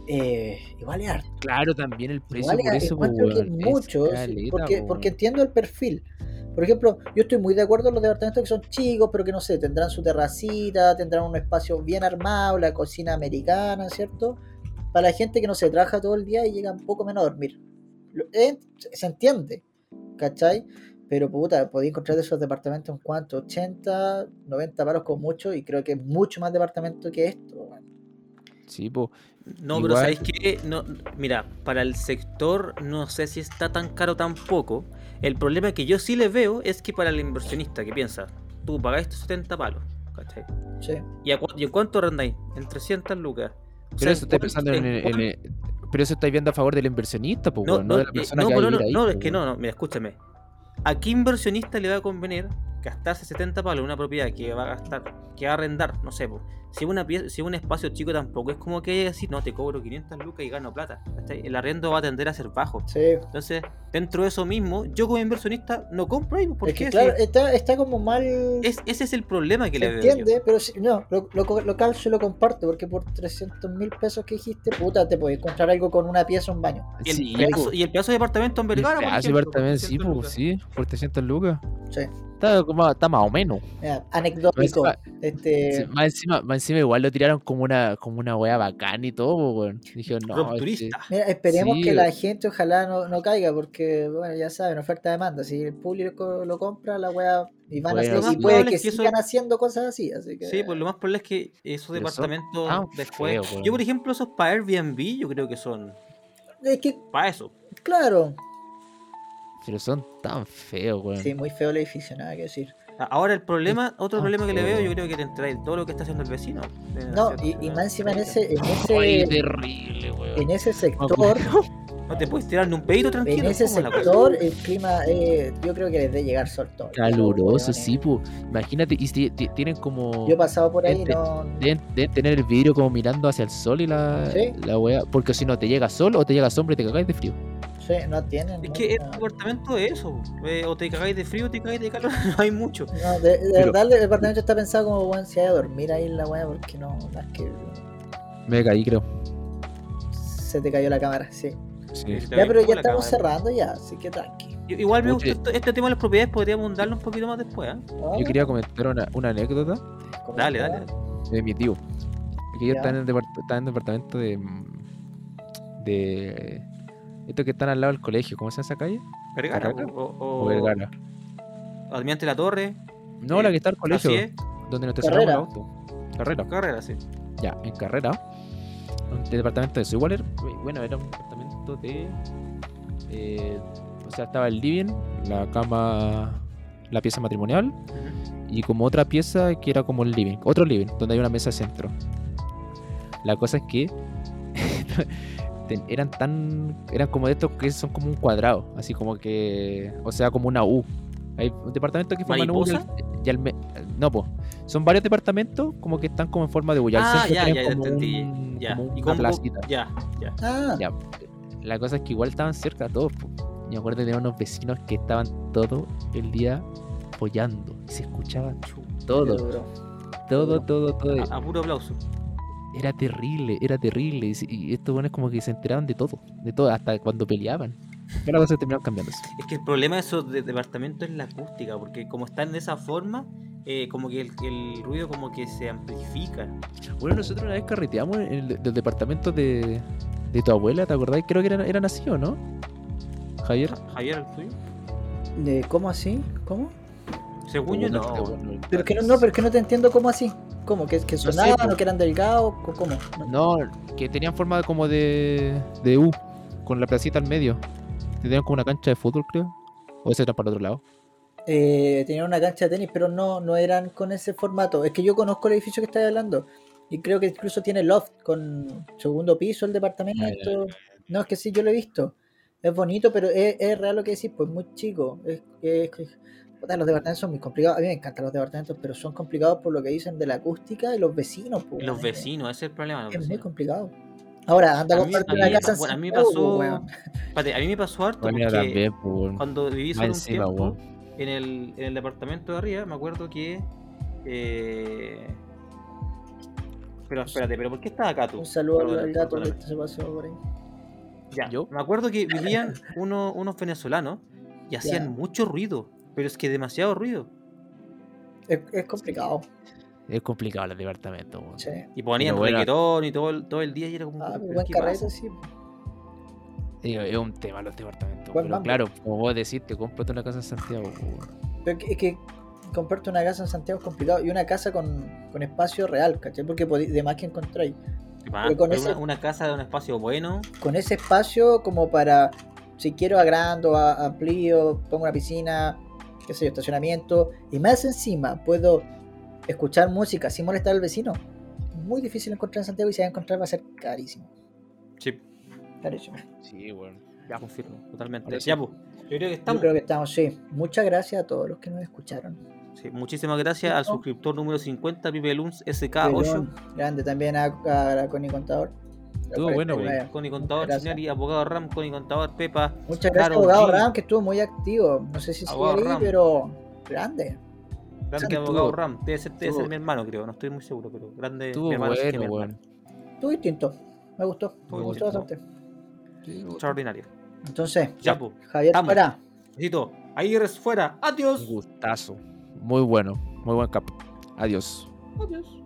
eh, igual es harto. Claro, también el precio Igual por es- eso, encuentro que es muchos, caleta, porque, po, porque entiendo el perfil. Por ejemplo, yo estoy muy de acuerdo en los departamentos que son chicos, pero que no sé, tendrán su terracita, tendrán un espacio bien armado, la cocina americana, ¿cierto? Para la gente que no se trabaja todo el día y llega un poco menos a dormir. Eh, se entiende, ¿cachai? Pero puta, podéis encontrar de esos departamentos en cuanto, 80, 90 paros con mucho, y creo que es mucho más departamento que esto. weón. Sí, po. No, pero ¿sabéis qué? No, mira, para el sector no sé si está tan caro tampoco. El problema que yo sí le veo es que para el inversionista que piensa, tú pagaste 70 palos, ¿cachai? Sí. ¿Y, a cu- y en cuánto rendáis? En 300 lucas. O Pero sea, eso estáis ¿cuánto- pensando en, el- en Pero eso estáis viendo a favor del inversionista, pues, No, no, no, de la eh, persona no, que va a pero no, vivir ahí, no, es que no, no, mira, escúchame. ¿A qué inversionista le va a convenir gastarse 70 palos en una propiedad que va a gastar, que va a arrendar, no sé, po, si una pie- si un espacio chico tampoco es como que decir, no, te cobro 500 lucas y gano plata. El arriendo va a tender a ser bajo. Sí. Entonces, dentro de eso mismo, yo como inversionista no compro ahí, ¿por Es qué? que Si claro, está, está como mal. es- ese es el problema que se le veo. yo. entiende, pero si- no, lo, lo, lo calzo y lo comparto, porque por 300 mil pesos que dijiste, puta, te puedes encontrar algo con una pieza o un baño. Y el, Sí, pedazo, y el pedazo de departamento en El Vergara, por pedazo de ejemplo, departamento, sí, 300 pues, lucas. sí, por 300 lucas. Sí. Está, como, está más o menos. Mira, anecdótico. Más Este, más, encima, más encima igual lo tiraron como una, como una wea bacana y todo, weón. Dijeron, no, este, mira, esperemos Sí. que la gente ojalá no, no caiga, porque, bueno, ya saben, oferta-demanda. Si el público lo compra, la weá. Y, van a Bueno, hacer- y puede que es que eso- sigan haciendo cosas así. Así que, Sí, pues lo más probable es que esos departamentos después. yo, por ejemplo, esos para Airbnb, yo creo que son Es que, para eso. claro. Pero son tan feos, weón. Sí, muy feo el edificio, nada que decir. Ahora, el problema, otro problema que le veo, yo creo que le entra todo lo que está haciendo el vecino. Eh, No, y, y más encima en ese, en Ay, ese, terrible, weón. en ese sector, No te puedes tirar ni un pedito en tranquilo. ese ¿cómo es la cosa? sector, el clima, eh, yo creo que les debe llegar sol todo. Caluroso, sí, pues. Imagínate, y si ti- tienen como. Yo he pasado por ahí, Este- no. Deben, deben tener el vidrio como mirando hacia el sol y la, Sí. la wea. Porque si no, te llega sol o te llega sombra y te cagáis de frío. Sí, no tienen. Es que el departamento es eso. eh, o te cagáis de frío o te cagáis de calor. No hay mucho. No, de, de Pero- verdad el departamento está pensado como bueno, si hay a dormir ahí en la weá, porque no, no es que Me caí, creo. se te cayó la cámara, sí. Ya, pero ya estamos cámara. cerrando ya, así que tranqui. Igual me gusta este tema de las propiedades, podríamos darle un poquito más después. ¿eh? Yo quería comentar una, una anécdota ¿Cómo Dale, dale. de mi tío. Que yo estaba en, el depart- estaba en el departamento de. de. Estos que están al lado del colegio, ¿cómo se llama esa calle? Vergara. O, o, O Vergara. Almirante La Torre. No, eh, la que está al colegio, Sacié, donde nos estacionamos el Carrera. auto. Carrera. Carrera, sí. Ya, en carrera. Un departamento de eso. Igual era, bueno, era un departamento de. eh, o sea, estaba el living, la cama, la pieza matrimonial y como otra pieza que era como el living, otro living, donde hay una mesa centro. La cosa es que ten- eran tan. eran como de estos que son como un cuadrado, así como que. o sea, como una U. Hay un departamento que forman U y al- no, pues. Son varios departamentos como que están como en forma de U. y al Ah, centro ya, ya, ya como entendí. un- Ya. como ¿Y una placita. Ya, ya. Ah, Ya, la cosa es que igual estaban cerca todos. po. Me acuerdo de unos vecinos que estaban todo el día follando. Y se escuchaba todo, duro. todo, todo, todo. A, a puro aplauso. Era terrible, era terrible. Y, y estos buenos como que se enteraban de todo, de todo, hasta cuando peleaban. Pero la cosa terminaron cambiándose. Es que el problema de esos de- departamentos es la acústica, porque como están de esa forma, eh, como que el, el ruido como que se amplifica. Bueno, nosotros una vez carreteamos en el del departamento de, de tu abuela, ¿te acordás? Creo que eran, eran así, ¿o no? Javier. Ja- Javier, el tuyo. ¿De ¿Cómo así? ¿Cómo? Según yo, no. Pero que no, no, pero es que no te entiendo cómo así. ¿Cómo? ¿Que, que sé, sonaban po. o que eran delgados? ¿Cómo? No. No, que tenían forma como de, de U, con la placita al medio. Tenían como una cancha de fútbol, creo. ¿O ese era para el otro lado? Eh, tenían una cancha de tenis, pero no, no eran con ese formato. Es que yo conozco el edificio que estáis hablando. Y creo que incluso tiene loft con segundo piso el departamento. No, es que sí, yo lo he visto. Es bonito, pero es, es real lo que decís, pues muy chico. Es, es- es- puta, los departamentos son muy complicados. A mí me encantan los departamentos, pero son complicados por lo que dicen de la acústica y los vecinos. pues, los vecinos, ese es el problema. los Es muy complicado. Ahora, anda a comprarte a una mí- casa en bueno, a mí me pasó- weón. Espérate, a mí me pasó harto Bueno, porque también, pues, cuando viví solo un encima, tiempo en el, en el departamento de arriba, me acuerdo que. eh, Pero espérate, ¿pero por qué estás acá tú? Un saludo al gato que se pasó por ahí. Ya, ¿Yo? Me acuerdo que vivían uno- unos venezolanos y hacían Ya. mucho ruido, pero es que demasiado ruido. Es, es complicado. Es complicado el departamento, weón. Sí. Y ponían bueno. reggaetón y todo el, todo el día y era como. Ah, ¿pero buen carrete, sí. Es un tema los departamentos. Buen pero mambo. claro, como vos decís, te cómprate una casa en Santiago, pues. Pero que- es que comprarte una casa en Santiago es complicado. Y una casa con, con espacio real, ¿cachai? Porque de más que encontráis. Con ese- una, una casa de un espacio bueno. Con ese espacio como para, si quiero agrando, a- amplío, pongo una piscina, qué sé yo, estacionamiento. Y más encima puedo escuchar música sin molestar al vecino. Muy difícil encontrar en Santiago y si va a encontrar va a ser carísimo. Sí, Carísimo. Sí, weón. ya confirmo, totalmente. Ahora sí. Ya, pues. Yo creo que Yo estamos. creo que estamos, sí. Muchas gracias a todos los que nos escucharon. Sí, muchísimas gracias al suscriptor número 50, Pipe Luns SK8. Pelón, grande también a, a la Connie Contador. Estuvo bueno, güey. 49. Con y contador Gracias. Chinari, abogado Ram, con y contador Pepa. Muchas gracias, Karol abogado G. Ram, que estuvo muy activo. No sé si sigue ahí, Ram. pero grande. Grande Sí, abogado estuvo- Ram. Debe ser, debe ser mi hermano, creo. No estoy muy seguro, pero grande. Estuvo mi hermano que bueno, mi weón. hermano. Estuvo distinto. Me gustó. Me Estuvo gustó distinto. bastante. Extraordinario. Entonces, Ya, pues. Javier estamos. para. Besito. Ahí eres fuera. Adiós. Un gustazo. Muy bueno. Muy buen cap. Adiós. Adiós.